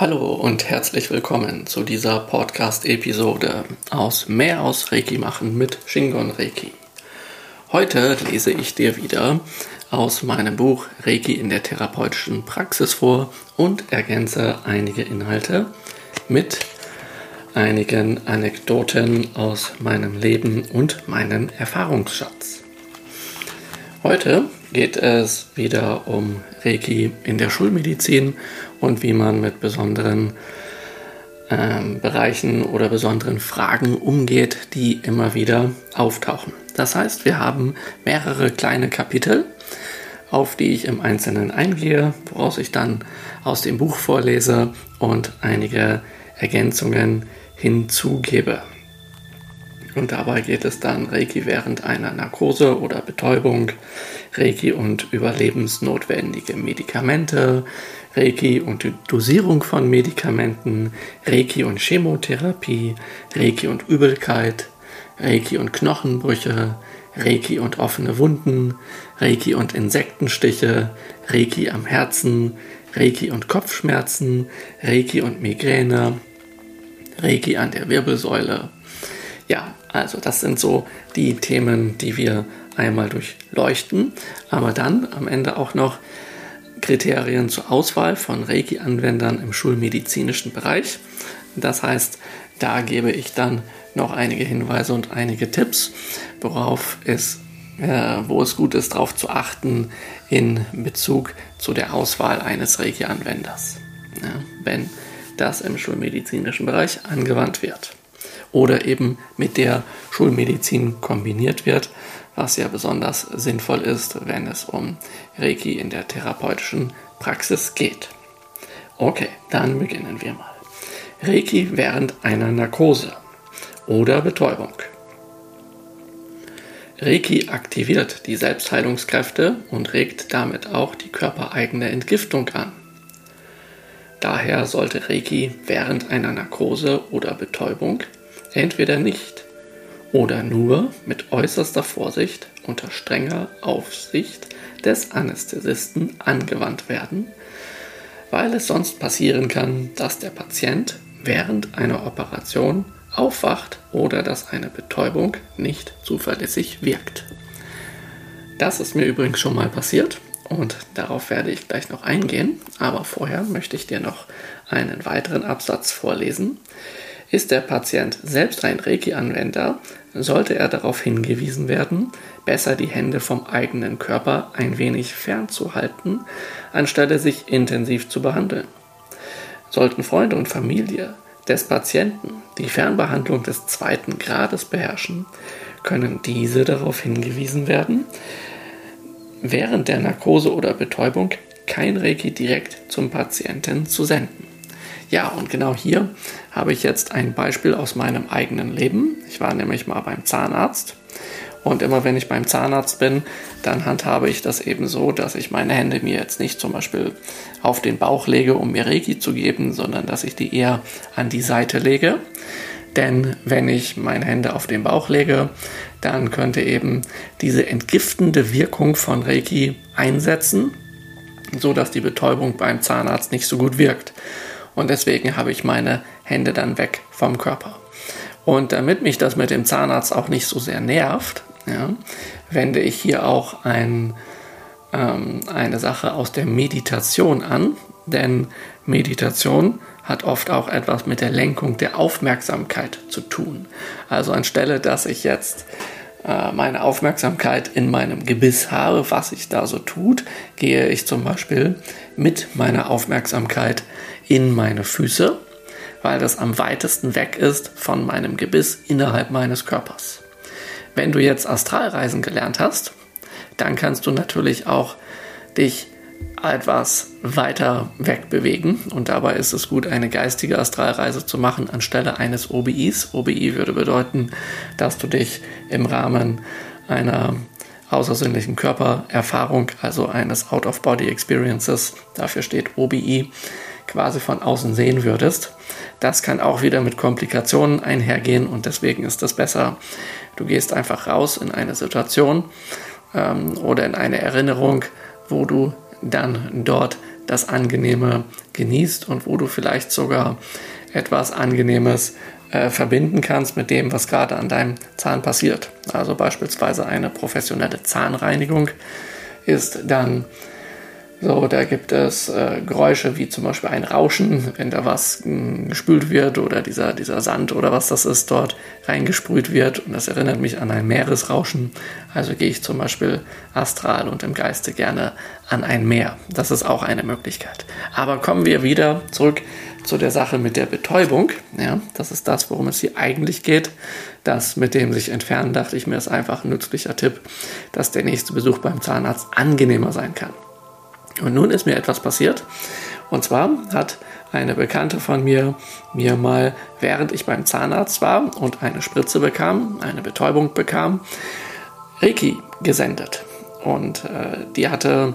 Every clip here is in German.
Hallo und herzlich willkommen zu dieser Podcast-Episode aus Mehr aus Reiki machen mit Shingon Reiki. Heute lese ich dir wieder aus meinem Buch Reiki in der therapeutischen Praxis vor und ergänze einige Inhalte mit einigen Anekdoten aus meinem Leben und meinem Erfahrungsschatz. Heute geht es wieder um Reiki in der Schulmedizin und wie man mit besonderen ähm, Bereichen oder besonderen Fragen umgeht, die immer wieder auftauchen. Das heißt, wir haben mehrere kleine Kapitel, auf die ich im Einzelnen eingehe, woraus ich dann aus dem Buch vorlese und einige Ergänzungen hinzugebe. Und dabei geht es dann Reiki während einer Narkose oder Betäubung, Reiki und überlebensnotwendige Medikamente, Reiki und Dosierung von Medikamenten, Reiki und Chemotherapie, Reiki und Übelkeit, Reiki und Knochenbrüche, Reiki und offene Wunden, Reiki und Insektenstiche, Reiki am Herzen, Reiki und Kopfschmerzen, Reiki und Migräne, Reiki an der Wirbelsäule. Ja, also das sind so die Themen, die wir einmal durchleuchten, aber dann am Ende auch noch Kriterien zur Auswahl von Reiki-Anwendern im schulmedizinischen Bereich. Das heißt, da gebe ich dann noch einige Hinweise und einige Tipps, worauf es, äh, wo es gut ist, darauf zu achten in Bezug zu der Auswahl eines Reiki-Anwenders, ja, wenn das im schulmedizinischen Bereich angewandt wird oder eben mit der Schulmedizin kombiniert wird, was ja besonders sinnvoll ist, wenn es um Reiki in der therapeutischen Praxis geht. Okay, dann beginnen wir mal. Reiki während einer Narkose oder Betäubung. Reiki aktiviert die Selbstheilungskräfte und regt damit auch die körpereigene Entgiftung an. Daher sollte Reiki während einer Narkose oder Betäubung entweder nicht oder nur mit äußerster Vorsicht unter strenger Aufsicht des Anästhesisten angewandt werden, weil es sonst passieren kann, dass der Patient während einer Operation aufwacht oder dass eine Betäubung nicht zuverlässig wirkt. Das ist mir übrigens schon mal passiert und darauf werde ich gleich noch eingehen, aber vorher möchte ich dir noch einen weiteren Absatz vorlesen, ist der Patient selbst ein Reiki-Anwender, sollte er darauf hingewiesen werden, besser die Hände vom eigenen Körper ein wenig fernzuhalten, anstelle sich intensiv zu behandeln. Sollten Freunde und Familie des Patienten die Fernbehandlung des zweiten Grades beherrschen, können diese darauf hingewiesen werden, während der Narkose oder Betäubung kein Reiki direkt zum Patienten zu senden. Ja, und genau hier habe ich jetzt ein Beispiel aus meinem eigenen Leben. Ich war nämlich mal beim Zahnarzt. Und immer wenn ich beim Zahnarzt bin, dann handhabe ich das eben so, dass ich meine Hände mir jetzt nicht zum Beispiel auf den Bauch lege, um mir Reiki zu geben, sondern dass ich die eher an die Seite lege. Denn wenn ich meine Hände auf den Bauch lege, dann könnte eben diese entgiftende Wirkung von Reiki einsetzen, so dass die Betäubung beim Zahnarzt nicht so gut wirkt und deswegen habe ich meine Hände dann weg vom Körper. Und damit mich das mit dem Zahnarzt auch nicht so sehr nervt, ja, wende ich hier auch ein, ähm, eine Sache aus der Meditation an, denn Meditation hat oft auch etwas mit der Lenkung der Aufmerksamkeit zu tun. Also anstelle, dass ich jetzt äh, meine Aufmerksamkeit in meinem Gebiss habe, was sich da so tut, gehe ich zum Beispiel mit meiner Aufmerksamkeit in meine Füße, weil das am weitesten weg ist von meinem Gebiss innerhalb meines Körpers. Wenn du jetzt Astralreisen gelernt hast, dann kannst du natürlich auch dich etwas weiter wegbewegen und dabei ist es gut, eine geistige Astralreise zu machen anstelle eines OBIs. OBI würde bedeuten, dass du dich im Rahmen einer außersinnlichen Körpererfahrung, also eines Out-of-Body-Experiences, dafür steht OBI, quasi von außen sehen würdest. Das kann auch wieder mit Komplikationen einhergehen und deswegen ist es besser, du gehst einfach raus in eine Situation ähm, oder in eine Erinnerung, wo du dann dort das Angenehme genießt und wo du vielleicht sogar etwas Angenehmes äh, verbinden kannst mit dem, was gerade an deinem Zahn passiert. Also beispielsweise eine professionelle Zahnreinigung ist dann so, da gibt es äh, Geräusche wie zum Beispiel ein Rauschen, wenn da was hm, gespült wird oder dieser, dieser Sand oder was das ist dort reingesprüht wird. Und das erinnert mich an ein Meeresrauschen. Also gehe ich zum Beispiel astral und im Geiste gerne an ein Meer. Das ist auch eine Möglichkeit. Aber kommen wir wieder zurück zu der Sache mit der Betäubung. Ja, das ist das, worum es hier eigentlich geht. Das mit dem sich entfernen, dachte ich mir, ist einfach ein nützlicher Tipp, dass der nächste Besuch beim Zahnarzt angenehmer sein kann. Und nun ist mir etwas passiert. Und zwar hat eine Bekannte von mir mir mal, während ich beim Zahnarzt war und eine Spritze bekam, eine Betäubung bekam, Reiki gesendet. Und äh, die hatte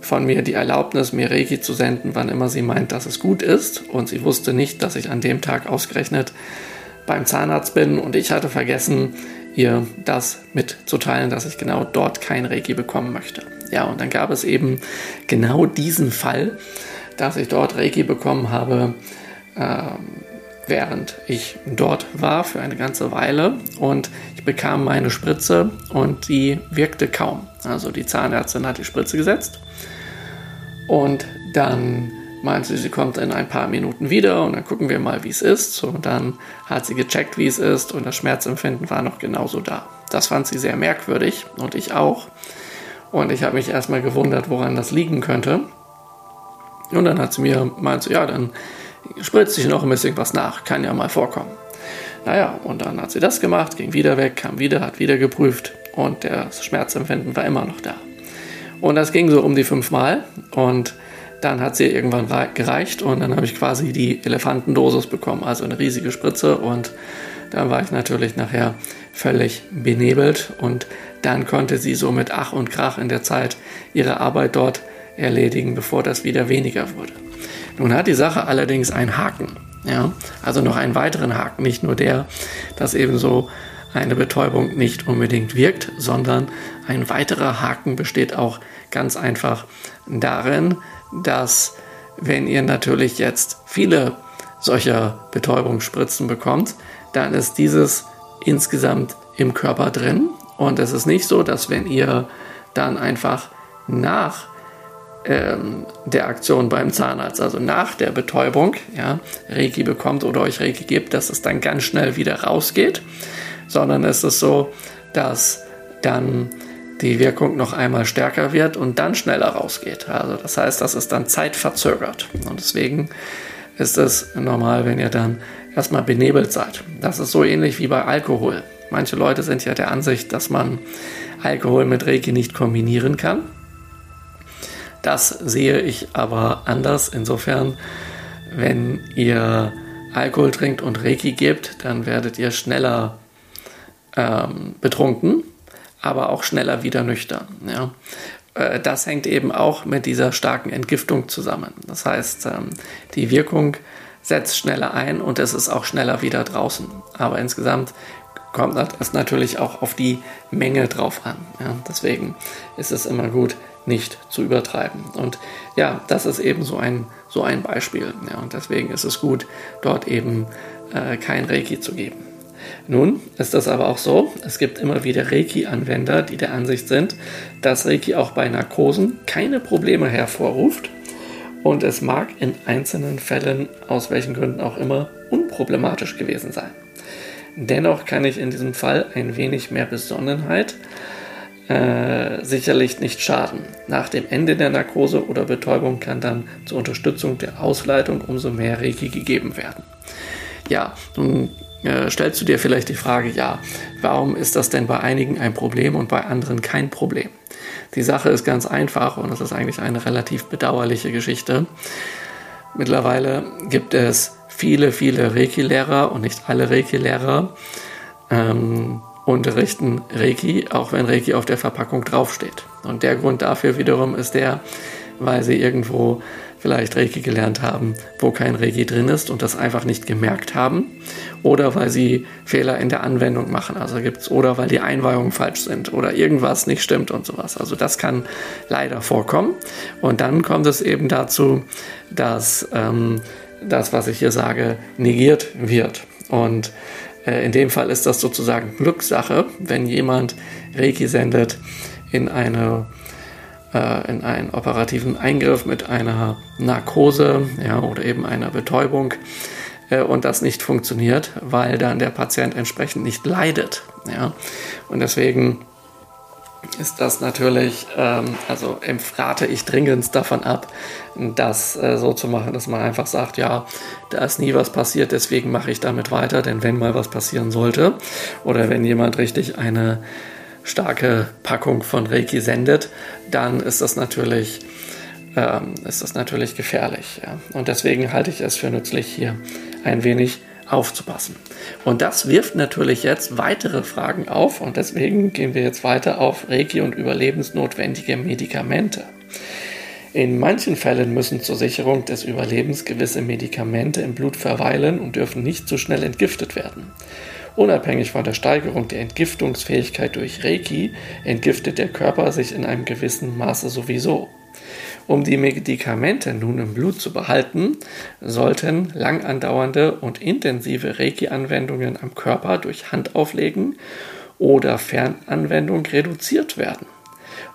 von mir die Erlaubnis, mir Reiki zu senden, wann immer sie meint, dass es gut ist. Und sie wusste nicht, dass ich an dem Tag ausgerechnet beim Zahnarzt bin. Und ich hatte vergessen, ihr das mitzuteilen, dass ich genau dort kein Reiki bekommen möchte. Ja, und dann gab es eben genau diesen Fall, dass ich dort Reiki bekommen habe, äh, während ich dort war für eine ganze Weile und ich bekam meine Spritze und die wirkte kaum. Also die Zahnärztin hat die Spritze gesetzt und dann meinte sie, sie kommt in ein paar Minuten wieder und dann gucken wir mal, wie es ist. Und dann hat sie gecheckt, wie es ist und das Schmerzempfinden war noch genauso da. Das fand sie sehr merkwürdig und ich auch. Und ich habe mich erstmal gewundert, woran das liegen könnte. Und dann hat sie mir meint, ja, dann spritzt sich noch ein bisschen was nach, kann ja mal vorkommen. Naja, und dann hat sie das gemacht, ging wieder weg, kam wieder, hat wieder geprüft und das Schmerzempfinden war immer noch da. Und das ging so um die fünfmal und dann hat sie irgendwann gereicht und dann habe ich quasi die Elefantendosis bekommen, also eine riesige Spritze und dann war ich natürlich nachher völlig benebelt und dann konnte sie so mit Ach und Krach in der Zeit ihre Arbeit dort erledigen, bevor das wieder weniger wurde. Nun hat die Sache allerdings einen Haken, ja, also noch einen weiteren Haken, nicht nur der, dass eben so eine Betäubung nicht unbedingt wirkt, sondern ein weiterer Haken besteht auch ganz einfach darin, dass wenn ihr natürlich jetzt viele solcher Betäubungsspritzen bekommt, dann ist dieses insgesamt im Körper drin. Und es ist nicht so, dass wenn ihr dann einfach nach ähm, der Aktion beim Zahnarzt, also nach der Betäubung, ja, Reiki bekommt oder euch Reiki gibt, dass es dann ganz schnell wieder rausgeht, sondern es ist so, dass dann die Wirkung noch einmal stärker wird und dann schneller rausgeht. Also das heißt, das ist dann zeitverzögert. Und deswegen ist es normal, wenn ihr dann erstmal benebelt seid. Das ist so ähnlich wie bei Alkohol. Manche Leute sind ja der Ansicht, dass man Alkohol mit Reiki nicht kombinieren kann. Das sehe ich aber anders. Insofern, wenn ihr Alkohol trinkt und Reiki gebt, dann werdet ihr schneller ähm, betrunken aber auch schneller wieder nüchtern. Ja. Äh, das hängt eben auch mit dieser starken Entgiftung zusammen. Das heißt, ähm, die Wirkung setzt schneller ein und es ist auch schneller wieder draußen. Aber insgesamt kommt es natürlich auch auf die Menge drauf an. Ja. Deswegen ist es immer gut, nicht zu übertreiben. Und ja, das ist eben so ein, so ein Beispiel. Ja. Und deswegen ist es gut, dort eben äh, kein Reiki zu geben. Nun ist das aber auch so, es gibt immer wieder Reiki-Anwender, die der Ansicht sind, dass Reiki auch bei Narkosen keine Probleme hervorruft und es mag in einzelnen Fällen, aus welchen Gründen auch immer, unproblematisch gewesen sein. Dennoch kann ich in diesem Fall ein wenig mehr Besonnenheit äh, sicherlich nicht schaden. Nach dem Ende der Narkose oder Betäubung kann dann zur Unterstützung der Ausleitung umso mehr Reiki gegeben werden. Ja, nun äh, stellst du dir vielleicht die Frage, ja, warum ist das denn bei einigen ein Problem und bei anderen kein Problem? Die Sache ist ganz einfach und es ist eigentlich eine relativ bedauerliche Geschichte. Mittlerweile gibt es viele, viele Reiki-Lehrer und nicht alle Reiki-Lehrer ähm, unterrichten Reiki, auch wenn Reiki auf der Verpackung draufsteht. Und der Grund dafür wiederum ist der, weil sie irgendwo vielleicht Reiki gelernt haben, wo kein Reiki drin ist und das einfach nicht gemerkt haben. Oder weil sie Fehler in der Anwendung machen. Also gibt's, oder weil die Einweihungen falsch sind oder irgendwas nicht stimmt und sowas. Also das kann leider vorkommen. Und dann kommt es eben dazu, dass ähm, das, was ich hier sage, negiert wird. Und äh, in dem Fall ist das sozusagen Glückssache, wenn jemand Reiki sendet in eine äh, in einen operativen Eingriff mit einer Narkose ja, oder eben einer Betäubung äh, und das nicht funktioniert, weil dann der Patient entsprechend nicht leidet. Ja. Und deswegen ist das natürlich, ähm, also rate ich dringend davon ab, das äh, so zu machen, dass man einfach sagt, ja, da ist nie was passiert, deswegen mache ich damit weiter, denn wenn mal was passieren sollte oder wenn jemand richtig eine starke Packung von Reiki sendet, dann ist das natürlich, ähm, ist das natürlich gefährlich. Ja. Und deswegen halte ich es für nützlich, hier ein wenig aufzupassen. Und das wirft natürlich jetzt weitere Fragen auf und deswegen gehen wir jetzt weiter auf Reiki und überlebensnotwendige Medikamente. In manchen Fällen müssen zur Sicherung des Überlebens gewisse Medikamente im Blut verweilen und dürfen nicht zu schnell entgiftet werden. Unabhängig von der Steigerung der Entgiftungsfähigkeit durch Reiki entgiftet der Körper sich in einem gewissen Maße sowieso. Um die Medikamente nun im Blut zu behalten, sollten lang andauernde und intensive Reiki-Anwendungen am Körper durch Handauflegen oder Fernanwendung reduziert werden.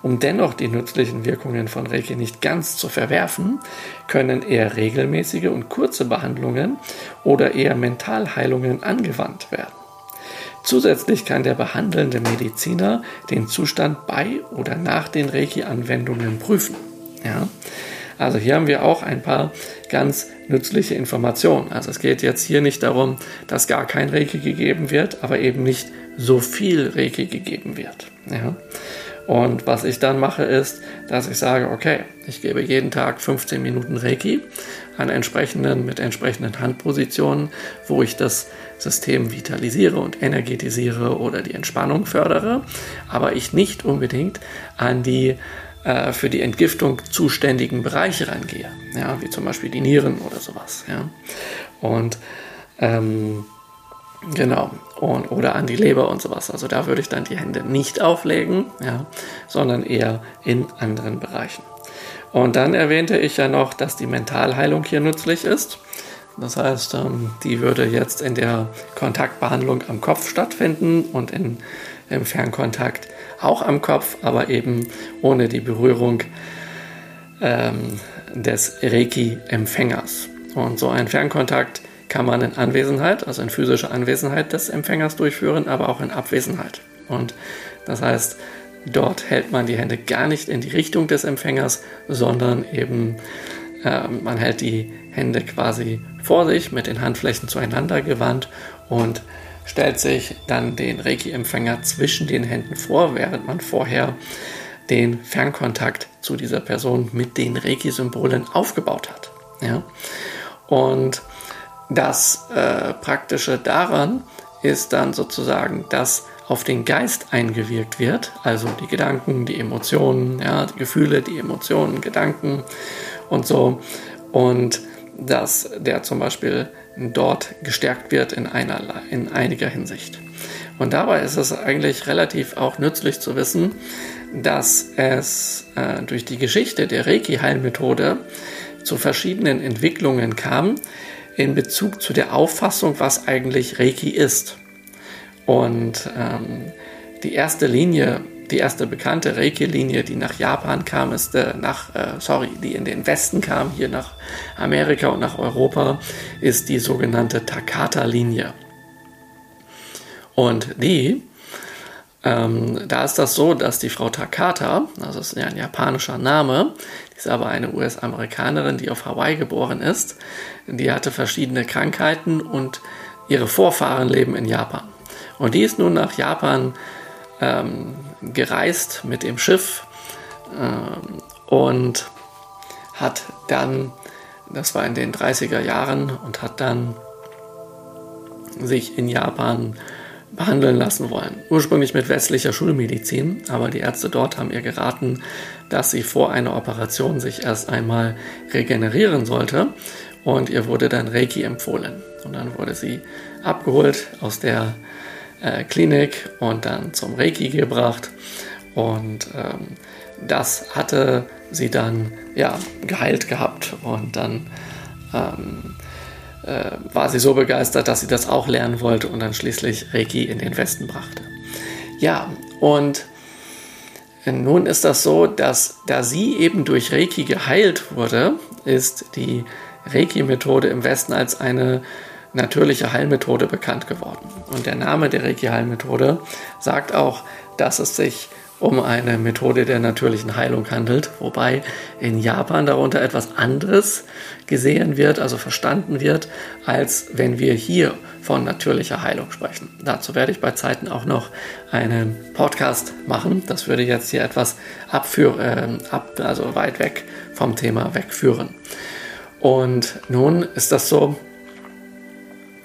Um dennoch die nützlichen Wirkungen von Reiki nicht ganz zu verwerfen, können eher regelmäßige und kurze Behandlungen oder eher Mentalheilungen angewandt werden. Zusätzlich kann der behandelnde Mediziner den Zustand bei oder nach den Reiki-Anwendungen prüfen. Ja? Also hier haben wir auch ein paar ganz nützliche Informationen. Also es geht jetzt hier nicht darum, dass gar kein Reiki gegeben wird, aber eben nicht so viel Reiki gegeben wird. Ja? Und was ich dann mache, ist, dass ich sage, okay, ich gebe jeden Tag 15 Minuten Reiki an entsprechenden, mit entsprechenden Handpositionen, wo ich das System vitalisiere und energetisiere oder die Entspannung fördere, aber ich nicht unbedingt an die äh, für die Entgiftung zuständigen Bereiche rangehe, ja, wie zum Beispiel die Nieren oder sowas. Ja. Und ähm, Genau. Und, oder an die Leber und sowas. Also da würde ich dann die Hände nicht auflegen, ja, sondern eher in anderen Bereichen. Und dann erwähnte ich ja noch, dass die Mentalheilung hier nützlich ist. Das heißt, ähm, die würde jetzt in der Kontaktbehandlung am Kopf stattfinden und in, im Fernkontakt auch am Kopf, aber eben ohne die Berührung ähm, des Reiki-Empfängers. Und so ein Fernkontakt kann man in Anwesenheit, also in physischer Anwesenheit des Empfängers durchführen, aber auch in Abwesenheit. Und das heißt, dort hält man die Hände gar nicht in die Richtung des Empfängers, sondern eben äh, man hält die Hände quasi vor sich mit den Handflächen zueinander gewandt und stellt sich dann den Reiki-Empfänger zwischen den Händen vor, während man vorher den Fernkontakt zu dieser Person mit den Reiki-Symbolen aufgebaut hat. Ja? Und das äh, Praktische daran ist dann sozusagen, dass auf den Geist eingewirkt wird, also die Gedanken, die Emotionen, ja, die Gefühle, die Emotionen, Gedanken und so. Und dass der zum Beispiel dort gestärkt wird in, einer, in einiger Hinsicht. Und dabei ist es eigentlich relativ auch nützlich zu wissen, dass es äh, durch die Geschichte der Reiki-Heilmethode zu verschiedenen Entwicklungen kam in Bezug zu der Auffassung, was eigentlich Reiki ist. Und ähm, die erste Linie die erste bekannte Reiki-Linie, die nach Japan kam, ist äh, nach, äh, sorry, die in den Westen kam, hier nach Amerika und nach Europa, ist die sogenannte Takata-Linie. Und die, ähm, da ist das so, dass die Frau Takata, also das ist ja ein japanischer Name, ist aber eine US-Amerikanerin, die auf Hawaii geboren ist, die hatte verschiedene Krankheiten und ihre Vorfahren leben in Japan. Und die ist nun nach Japan ähm, gereist mit dem Schiff ähm, und hat dann, das war in den 30er Jahren, und hat dann sich in Japan behandeln lassen wollen. Ursprünglich mit westlicher Schulmedizin, aber die Ärzte dort haben ihr geraten, dass sie vor einer Operation sich erst einmal regenerieren sollte und ihr wurde dann Reiki empfohlen. Und dann wurde sie abgeholt aus der äh, Klinik und dann zum Reiki gebracht und ähm, das hatte sie dann ja geheilt gehabt und dann ähm, äh, war sie so begeistert, dass sie das auch lernen wollte und dann schließlich Reiki in den Westen brachte. Ja, und nun ist das so, dass da sie eben durch Reiki geheilt wurde, ist die Reiki-Methode im Westen als eine natürliche Heilmethode bekannt geworden. Und der Name der Reiki-Heilmethode sagt auch, dass es sich um eine Methode der natürlichen Heilung handelt, wobei in Japan darunter etwas anderes gesehen wird, also verstanden wird, als wenn wir hier von natürlicher Heilung sprechen. Dazu werde ich bei Zeiten auch noch einen Podcast machen. Das würde jetzt hier etwas abführen, äh, ab, also weit weg vom Thema wegführen. Und nun ist das so,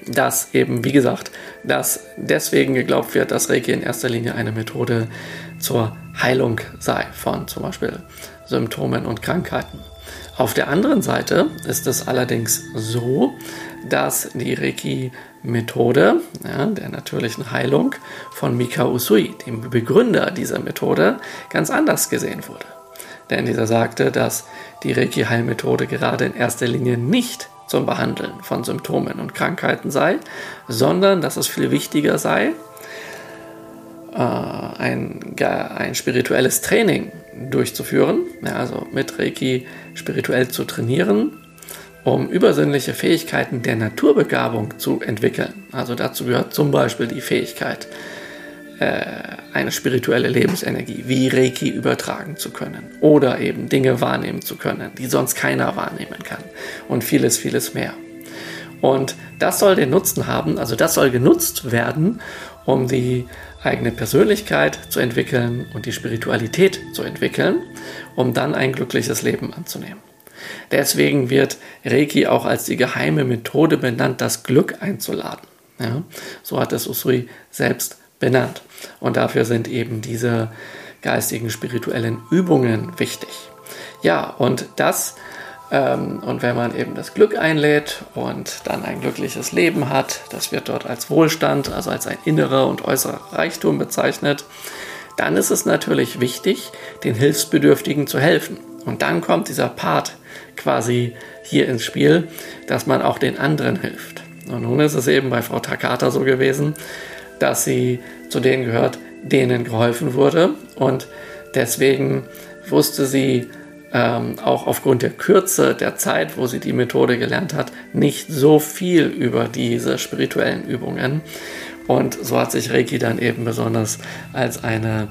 dass eben, wie gesagt, dass deswegen geglaubt wird, dass Reiki in erster Linie eine Methode zur Heilung sei von zum Beispiel Symptomen und Krankheiten. Auf der anderen Seite ist es allerdings so, dass die Reiki-Methode ja, der natürlichen Heilung von Mika Usui, dem Begründer dieser Methode, ganz anders gesehen wurde. Denn dieser sagte, dass die Reiki-Heilmethode gerade in erster Linie nicht zum Behandeln von Symptomen und Krankheiten sei, sondern dass es viel wichtiger sei, ein, ein spirituelles Training durchzuführen, ja, also mit Reiki spirituell zu trainieren, um übersinnliche Fähigkeiten der Naturbegabung zu entwickeln. Also dazu gehört zum Beispiel die Fähigkeit, äh, eine spirituelle Lebensenergie wie Reiki übertragen zu können oder eben Dinge wahrnehmen zu können, die sonst keiner wahrnehmen kann und vieles, vieles mehr. Und das soll den Nutzen haben, also das soll genutzt werden, um die eigene Persönlichkeit zu entwickeln und die Spiritualität zu entwickeln, um dann ein glückliches Leben anzunehmen. Deswegen wird Reiki auch als die geheime Methode benannt, das Glück einzuladen. Ja, so hat es Usui selbst benannt. Und dafür sind eben diese geistigen, spirituellen Übungen wichtig. Ja, und das, ähm, und wenn man eben das Glück einlädt und dann ein glückliches Leben hat, das wird dort als Wohlstand, also als ein innerer und äußerer Reichtum bezeichnet, dann ist es natürlich wichtig, den Hilfsbedürftigen zu helfen. Und dann kommt dieser Part quasi hier ins Spiel, dass man auch den anderen hilft. Und nun ist es eben bei Frau Takata so gewesen, dass sie zu denen gehört, denen geholfen wurde. Und deswegen wusste sie ähm, auch aufgrund der Kürze der Zeit, wo sie die Methode gelernt hat, nicht so viel über diese spirituellen Übungen. Und so hat sich Reiki dann eben besonders als eine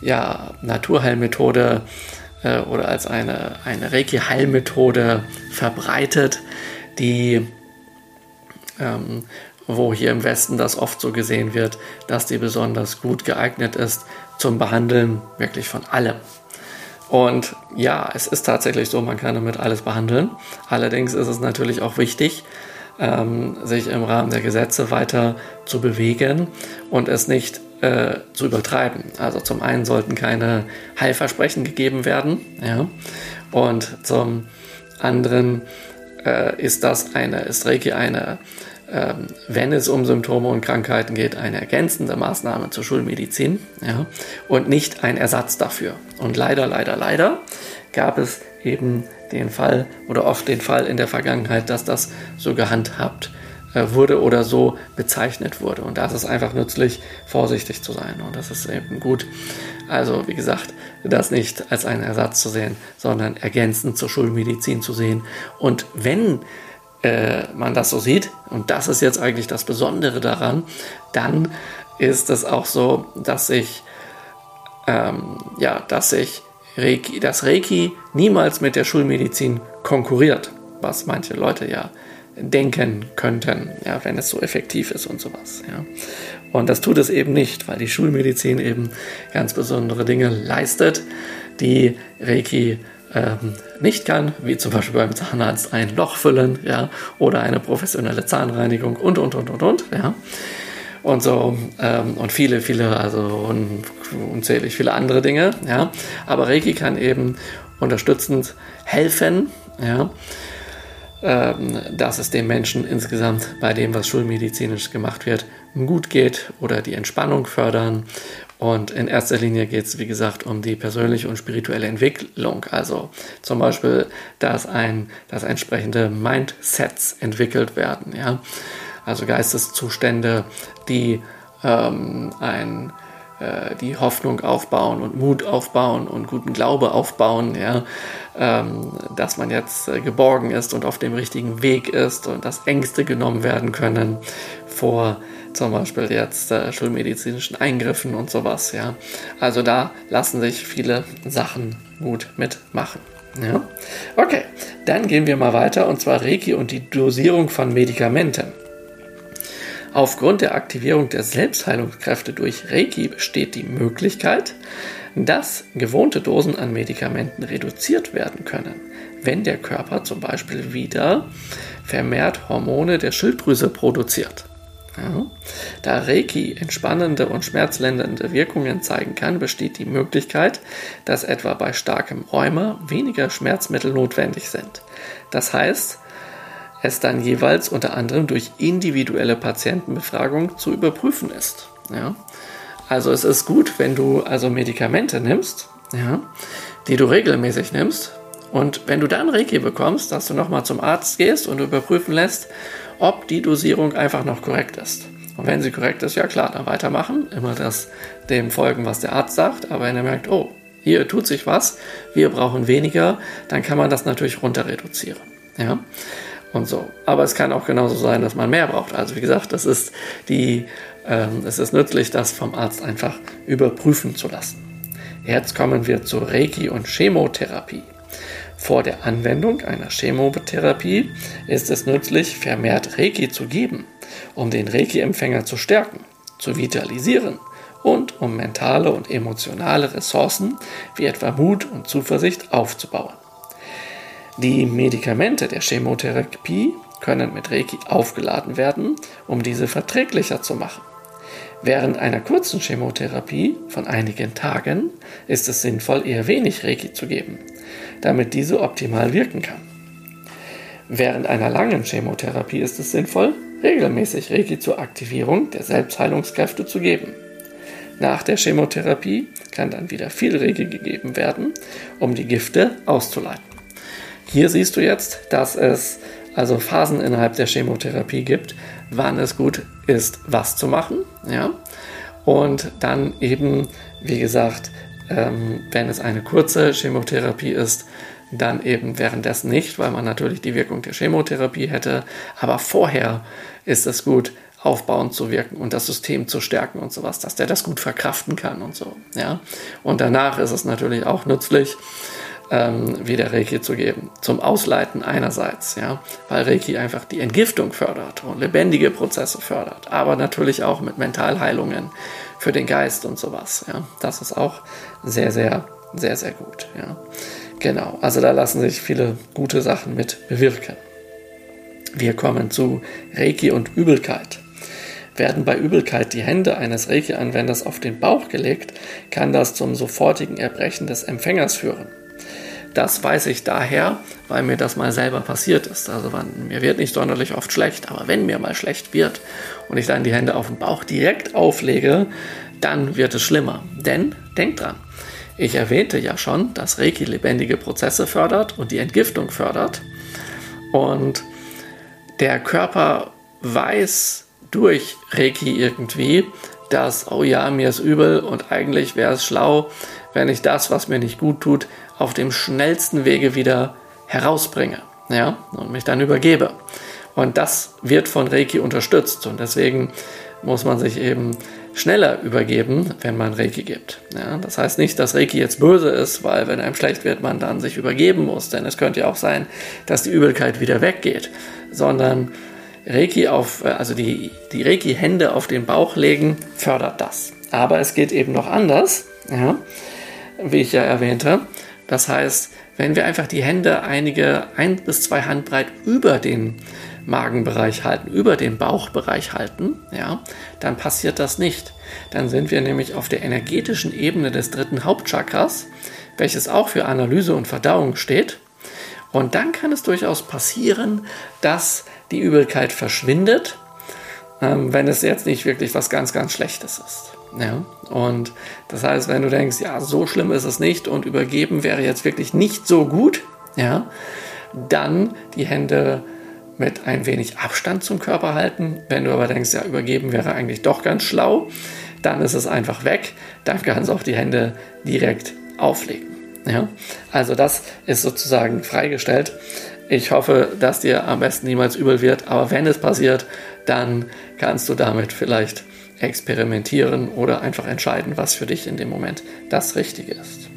ja, Naturheilmethode äh, oder als eine, eine Reiki-Heilmethode verbreitet, die ähm, wo hier im Westen das oft so gesehen wird, dass die besonders gut geeignet ist zum Behandeln wirklich von allem. Und ja, es ist tatsächlich so, man kann damit alles behandeln. Allerdings ist es natürlich auch wichtig, ähm, sich im Rahmen der Gesetze weiter zu bewegen und es nicht äh, zu übertreiben. Also zum einen sollten keine Heilversprechen gegeben werden, ja, und zum anderen äh, ist das eine, ist Reiki eine ähm, wenn es um Symptome und Krankheiten geht, eine ergänzende Maßnahme zur Schulmedizin ja, und nicht ein Ersatz dafür. Und leider, leider, leider gab es eben den Fall oder oft den Fall in der Vergangenheit, dass das so gehandhabt äh, wurde oder so bezeichnet wurde. Und da ist es einfach nützlich, vorsichtig zu sein. Und das ist eben gut. Also, wie gesagt, das nicht als einen Ersatz zu sehen, sondern ergänzend zur Schulmedizin zu sehen. Und wenn äh, man das so sieht, und das ist jetzt eigentlich das Besondere daran, dann ist es auch so, dass sich, ähm, ja, dass sich Reiki, das Reiki niemals mit der Schulmedizin konkurriert, was manche Leute ja denken könnten, ja, wenn es so effektiv ist und sowas. Ja. Und das tut es eben nicht, weil die Schulmedizin eben ganz besondere Dinge leistet, die Reiki ähm, nicht kann, wie zum Beispiel beim Zahnarzt ein Loch füllen, ja, oder eine professionelle Zahnreinigung und, und, und, und, und, ja. und so ähm, und viele, viele, also un, unzählig viele andere Dinge. Ja, aber Reiki kann eben unterstützend helfen. Ja, ähm, dass es dem Menschen insgesamt bei dem, was schulmedizinisch gemacht wird, gut geht oder die Entspannung fördern. Und in erster Linie geht es, wie gesagt, um die persönliche und spirituelle Entwicklung. Also zum Beispiel, dass, ein, dass entsprechende Mindsets entwickelt werden. Ja? Also Geisteszustände, die ähm, ein äh, die Hoffnung aufbauen und Mut aufbauen und guten Glaube aufbauen, ja, ähm, dass man jetzt äh, geborgen ist und auf dem richtigen Weg ist und dass Ängste genommen werden können vor zum Beispiel jetzt äh, schulmedizinischen Eingriffen und sowas, ja. Also da lassen sich viele Sachen gut mitmachen. Ja. Okay, dann gehen wir mal weiter und zwar Reiki und die Dosierung von Medikamenten. Aufgrund der Aktivierung der Selbstheilungskräfte durch Reiki besteht die Möglichkeit, dass gewohnte Dosen an Medikamenten reduziert werden können, wenn der Körper zum Beispiel wieder vermehrt Hormone der Schilddrüse produziert. Ja. Da Reiki entspannende und schmerzlindernde Wirkungen zeigen kann, besteht die Möglichkeit, dass etwa bei starkem Rheuma weniger Schmerzmittel notwendig sind. Das heißt, es dann jeweils unter anderem durch individuelle Patientenbefragung zu überprüfen ist. Ja? Also es ist gut, wenn du also Medikamente nimmst, ja, die du regelmäßig nimmst und wenn du dann Reiki bekommst, dass du nochmal zum Arzt gehst und überprüfen lässt, ob die Dosierung einfach noch korrekt ist. Und wenn sie korrekt ist, ja klar, dann weitermachen, immer das dem folgen, was der Arzt sagt, aber wenn er merkt, oh, hier tut sich was, wir brauchen weniger, dann kann man das natürlich runter reduzieren. Ja? und so. Aber es kann auch genauso sein, dass man mehr braucht. Also wie gesagt, das ist die, ähm, es ist nützlich, das vom Arzt einfach überprüfen zu lassen. Jetzt kommen wir zu Reiki und Chemotherapie. Vor der Anwendung einer Chemotherapie ist es nützlich, vermehrt Reiki zu geben, um den Reiki-Empfänger zu stärken, zu vitalisieren und um mentale und emotionale Ressourcen wie etwa Mut und Zuversicht aufzubauen. Die Medikamente der Chemotherapie können mit Reiki aufgeladen werden, um diese verträglicher zu machen. Während einer kurzen Chemotherapie von einigen Tagen ist es sinnvoll, eher wenig Reiki zu geben, damit diese optimal wirken kann. Während einer langen Chemotherapie ist es sinnvoll, regelmäßig Reiki zur Aktivierung der Selbstheilungskräfte zu geben. Nach der Chemotherapie kann dann wieder viel Reiki gegeben werden, um die Gifte auszuleiten. Hier siehst du jetzt, dass es also Phasen innerhalb der Chemotherapie gibt, wann es gut ist, was zu machen. Ja? Und dann eben, wie gesagt, ähm, wenn es eine kurze Chemotherapie ist, dann eben währenddessen nicht, weil man natürlich die Wirkung der Chemotherapie hätte. Aber vorher ist es gut, aufbauend zu wirken und das System zu stärken und sowas, dass der das gut verkraften kann und so. Ja? Und danach ist es natürlich auch nützlich, ähm, wieder Reiki zu geben. Zum Ausleiten einerseits, ja, weil Reiki einfach die Entgiftung fördert und lebendige Prozesse fördert, aber natürlich auch mit Mentalheilungen für den Geist und sowas. Ja. Das ist auch sehr, sehr, sehr, sehr gut. Ja. Genau, also da lassen sich viele gute Sachen mit bewirken. Wir kommen zu Reiki und Übelkeit. Werden bei Übelkeit die Hände eines Reiki-Anwenders auf den Bauch gelegt, kann das zum sofortigen Erbrechen des Empfängers führen. Das weiß ich daher, weil mir das mal selber passiert ist. Also man, mir wird nicht sonderlich oft schlecht, aber wenn mir mal schlecht wird und ich dann die Hände auf den Bauch direkt auflege, dann wird es schlimmer. Denn, denkt dran, ich erwähnte ja schon, dass Reiki lebendige Prozesse fördert und die Entgiftung fördert. Und der Körper weiß durch Reiki irgendwie, dass, oh ja, mir ist übel und eigentlich wäre es schlau, wenn ich das, was mir nicht gut tut, auf dem schnellsten Wege wieder herausbringe ja, und mich dann übergebe. Und das wird von Reiki unterstützt und deswegen muss man sich eben schneller übergeben, wenn man Reiki gibt. Ja, das heißt nicht, dass Reiki jetzt böse ist, weil wenn einem schlecht wird, man dann sich übergeben muss, denn es könnte ja auch sein, dass die Übelkeit wieder weggeht, sondern Reiki auf, also die, die Reiki-Hände auf den Bauch legen, fördert das. Aber es geht eben noch anders, ja, wie ich ja erwähnte. Das heißt, wenn wir einfach die Hände einige ein bis zwei Handbreit über den Magenbereich halten, über den Bauchbereich halten, ja, dann passiert das nicht. Dann sind wir nämlich auf der energetischen Ebene des dritten Hauptchakras, welches auch für Analyse und Verdauung steht. Und dann kann es durchaus passieren, dass die Übelkeit verschwindet, ähm, wenn es jetzt nicht wirklich was ganz, ganz Schlechtes ist. Ja, und das heißt, wenn du denkst, ja, so schlimm ist es nicht und übergeben wäre jetzt wirklich nicht so gut, ja, dann die Hände mit ein wenig Abstand zum Körper halten. Wenn du aber denkst, ja, übergeben wäre eigentlich doch ganz schlau, dann ist es einfach weg. Dann kannst du auch die Hände direkt auflegen. Ja? Also das ist sozusagen freigestellt. Ich hoffe, dass dir am besten niemals übel wird, aber wenn es passiert, dann kannst du damit vielleicht experimentieren oder einfach entscheiden, was für dich in dem Moment das Richtige ist.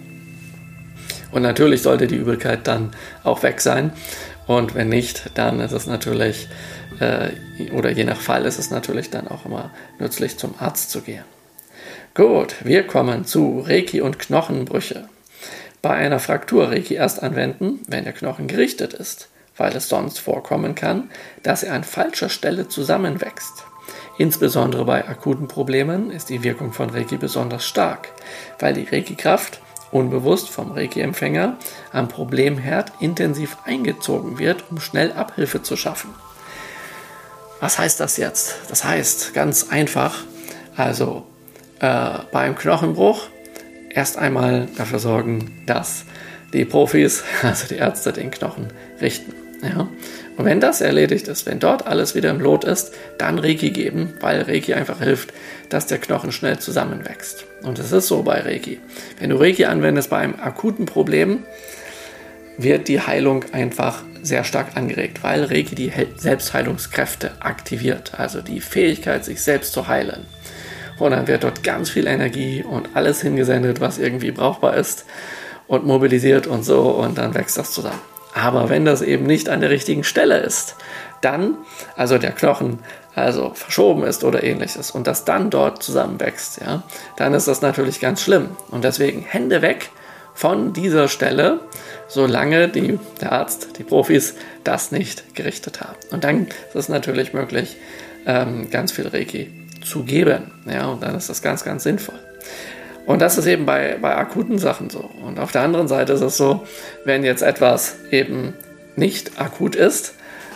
Und natürlich sollte die Übelkeit dann auch weg sein. Und wenn nicht, dann ist es natürlich, äh, oder je nach Fall ist es natürlich dann auch immer nützlich, zum Arzt zu gehen. Gut, wir kommen zu Reiki und Knochenbrüche. Bei einer Fraktur Reiki erst anwenden, wenn der Knochen gerichtet ist, weil es sonst vorkommen kann, dass er an falscher Stelle zusammenwächst. Insbesondere bei akuten Problemen ist die Wirkung von Reiki besonders stark, weil die Reiki-Kraft unbewusst vom Reiki-Empfänger am Problemherd intensiv eingezogen wird, um schnell Abhilfe zu schaffen. Was heißt das jetzt? Das heißt ganz einfach, also äh, beim Knochenbruch erst einmal dafür sorgen, dass die Profis, also die Ärzte, den Knochen richten. Ja? Und wenn das erledigt ist, wenn dort alles wieder im Lot ist, dann Reiki geben, weil Reiki einfach hilft, dass der Knochen schnell zusammenwächst. Und es ist so bei Reiki. Wenn du Reiki anwendest bei einem akuten Problem, wird die Heilung einfach sehr stark angeregt, weil Reiki die Selbstheilungskräfte aktiviert, also die Fähigkeit, sich selbst zu heilen. Und dann wird dort ganz viel Energie und alles hingesendet, was irgendwie brauchbar ist und mobilisiert und so und dann wächst das zusammen. Aber wenn das eben nicht an der richtigen Stelle ist, dann, also der Knochen also verschoben ist oder ähnliches und das dann dort zusammenwächst, ja, dann ist das natürlich ganz schlimm. Und deswegen Hände weg von dieser Stelle, solange die, der Arzt, die Profis das nicht gerichtet haben. Und dann ist es natürlich möglich, ähm, ganz viel Reiki zu geben. Ja, und dann ist das ganz, ganz sinnvoll. Und das ist eben bei, bei akuten Sachen so. Und auf der anderen Seite ist es so, wenn jetzt etwas eben nicht akut ist,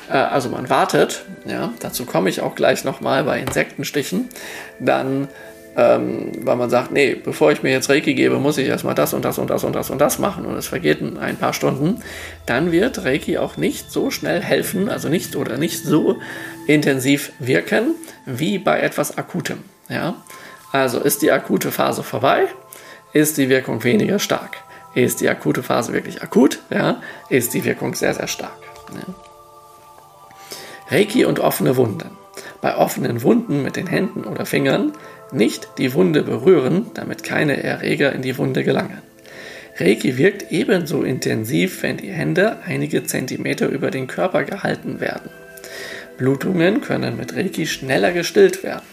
äh, also man wartet, ja, dazu komme ich auch gleich nochmal bei Insektenstichen, dann, ähm, weil man sagt, nee, bevor ich mir jetzt Reiki gebe, muss ich erstmal das und das und das und das und das machen und es vergeht ein paar Stunden, dann wird Reiki auch nicht so schnell helfen, also nicht oder nicht so intensiv wirken, wie bei etwas Akutem, ja. Also ist die akute Phase vorbei, ist die Wirkung weniger stark. Ist die akute Phase wirklich akut, ja, ist die Wirkung sehr, sehr stark. Ja. Reiki und offene Wunden. Bei offenen Wunden mit den Händen oder Fingern nicht die Wunde berühren, damit keine Erreger in die Wunde gelangen. Reiki wirkt ebenso intensiv, wenn die Hände einige Zentimeter über den Körper gehalten werden. Blutungen können mit Reiki schneller gestillt werden.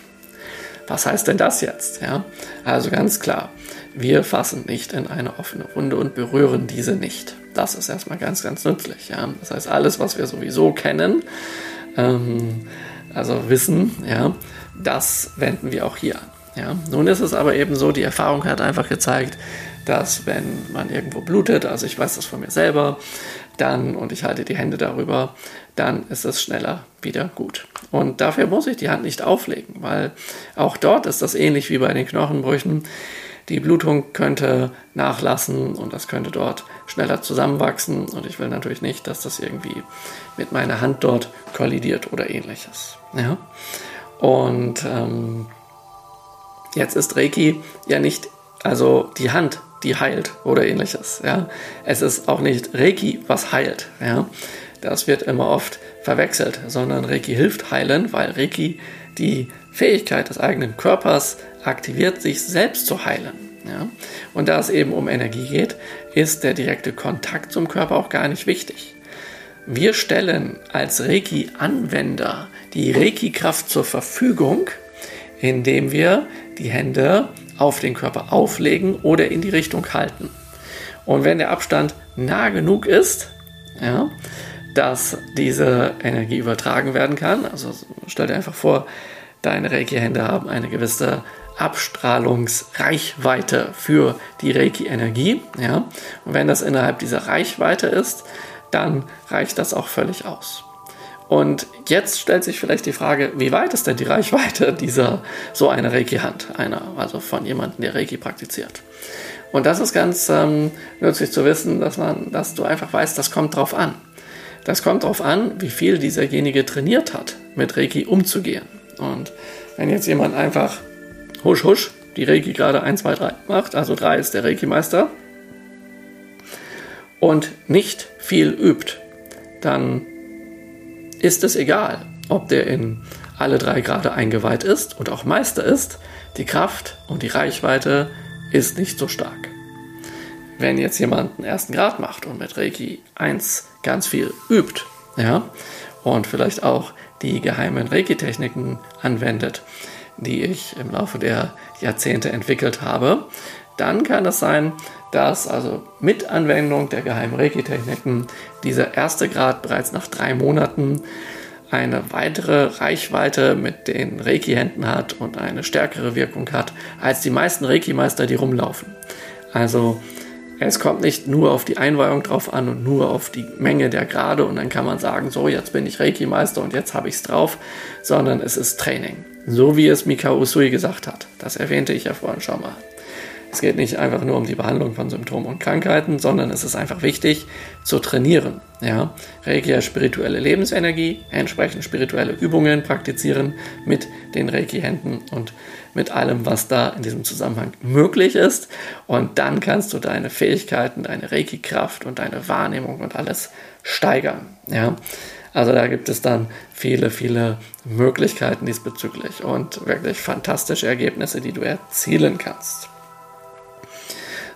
Was heißt denn das jetzt? Ja, also ganz klar, wir fassen nicht in eine offene Wunde und berühren diese nicht. Das ist erstmal ganz, ganz nützlich. Ja? Das heißt, alles, was wir sowieso kennen, ähm, also wissen, ja, das wenden wir auch hier an. Ja? Nun ist es aber eben so, die Erfahrung hat einfach gezeigt, dass wenn man irgendwo blutet, also ich weiß das von mir selber, dann und ich halte die Hände darüber, dann ist es schneller wieder gut. Und dafür muss ich die Hand nicht auflegen, weil auch dort ist das ähnlich wie bei den Knochenbrüchen. Die Blutung könnte nachlassen und das könnte dort schneller zusammenwachsen und ich will natürlich nicht, dass das irgendwie mit meiner Hand dort kollidiert oder ähnliches. Ja? Und ähm, jetzt ist Reiki ja nicht, also die Hand die heilt oder ähnliches. Ja? Es ist auch nicht Reiki, was heilt. Ja? Das wird immer oft verwechselt, sondern Reiki hilft heilen, weil Reiki die Fähigkeit des eigenen Körpers aktiviert, sich selbst zu heilen. Ja? Und da es eben um Energie geht, ist der direkte Kontakt zum Körper auch gar nicht wichtig. Wir stellen als Reiki-Anwender die Reiki-Kraft zur Verfügung, indem wir die Hände auf den Körper auflegen oder in die Richtung halten. Und wenn der Abstand nah genug ist, ja, dass diese Energie übertragen werden kann. Also stell dir einfach vor, deine Reiki-Hände haben eine gewisse Abstrahlungsreichweite für die Reiki-Energie. Ja? Und wenn das innerhalb dieser Reichweite ist, dann reicht das auch völlig aus. Und jetzt stellt sich vielleicht die Frage, wie weit ist denn die Reichweite dieser so einer Reiki-Hand, einer, also von jemandem, der Reiki praktiziert? Und das ist ganz ähm, nützlich zu wissen, dass man, dass du einfach weißt, das kommt drauf an. Das kommt darauf an, wie viel dieserjenige trainiert hat, mit Reiki umzugehen. Und wenn jetzt jemand einfach husch husch die Reiki gerade 1, 2, 3 macht, also 3 ist der Reiki-Meister, und nicht viel übt, dann ist es egal, ob der in alle drei Grade eingeweiht ist und auch Meister ist, die Kraft und die Reichweite ist nicht so stark. Wenn jetzt jemand einen ersten Grad macht und mit Reiki 1 ganz viel übt, ja, und vielleicht auch die geheimen Reiki-Techniken anwendet, die ich im Laufe der Jahrzehnte entwickelt habe, dann kann es sein, dass also mit Anwendung der geheimen Reiki-Techniken dieser erste Grad bereits nach drei Monaten eine weitere Reichweite mit den Reiki-Händen hat und eine stärkere Wirkung hat als die meisten Reiki-Meister, die rumlaufen. Also es kommt nicht nur auf die Einweihung drauf an und nur auf die Menge der Grade und dann kann man sagen, so jetzt bin ich Reiki-Meister und jetzt habe ich es drauf, sondern es ist Training. So wie es Mikao Usui gesagt hat. Das erwähnte ich ja vorhin schon mal. Es geht nicht einfach nur um die Behandlung von Symptomen und Krankheiten, sondern es ist einfach wichtig zu trainieren. Ja? Reiki als spirituelle Lebensenergie, entsprechend spirituelle Übungen praktizieren mit den Reiki-Händen und mit allem, was da in diesem Zusammenhang möglich ist. Und dann kannst du deine Fähigkeiten, deine Reiki-Kraft und deine Wahrnehmung und alles steigern. Ja? Also da gibt es dann viele, viele Möglichkeiten diesbezüglich und wirklich fantastische Ergebnisse, die du erzielen kannst.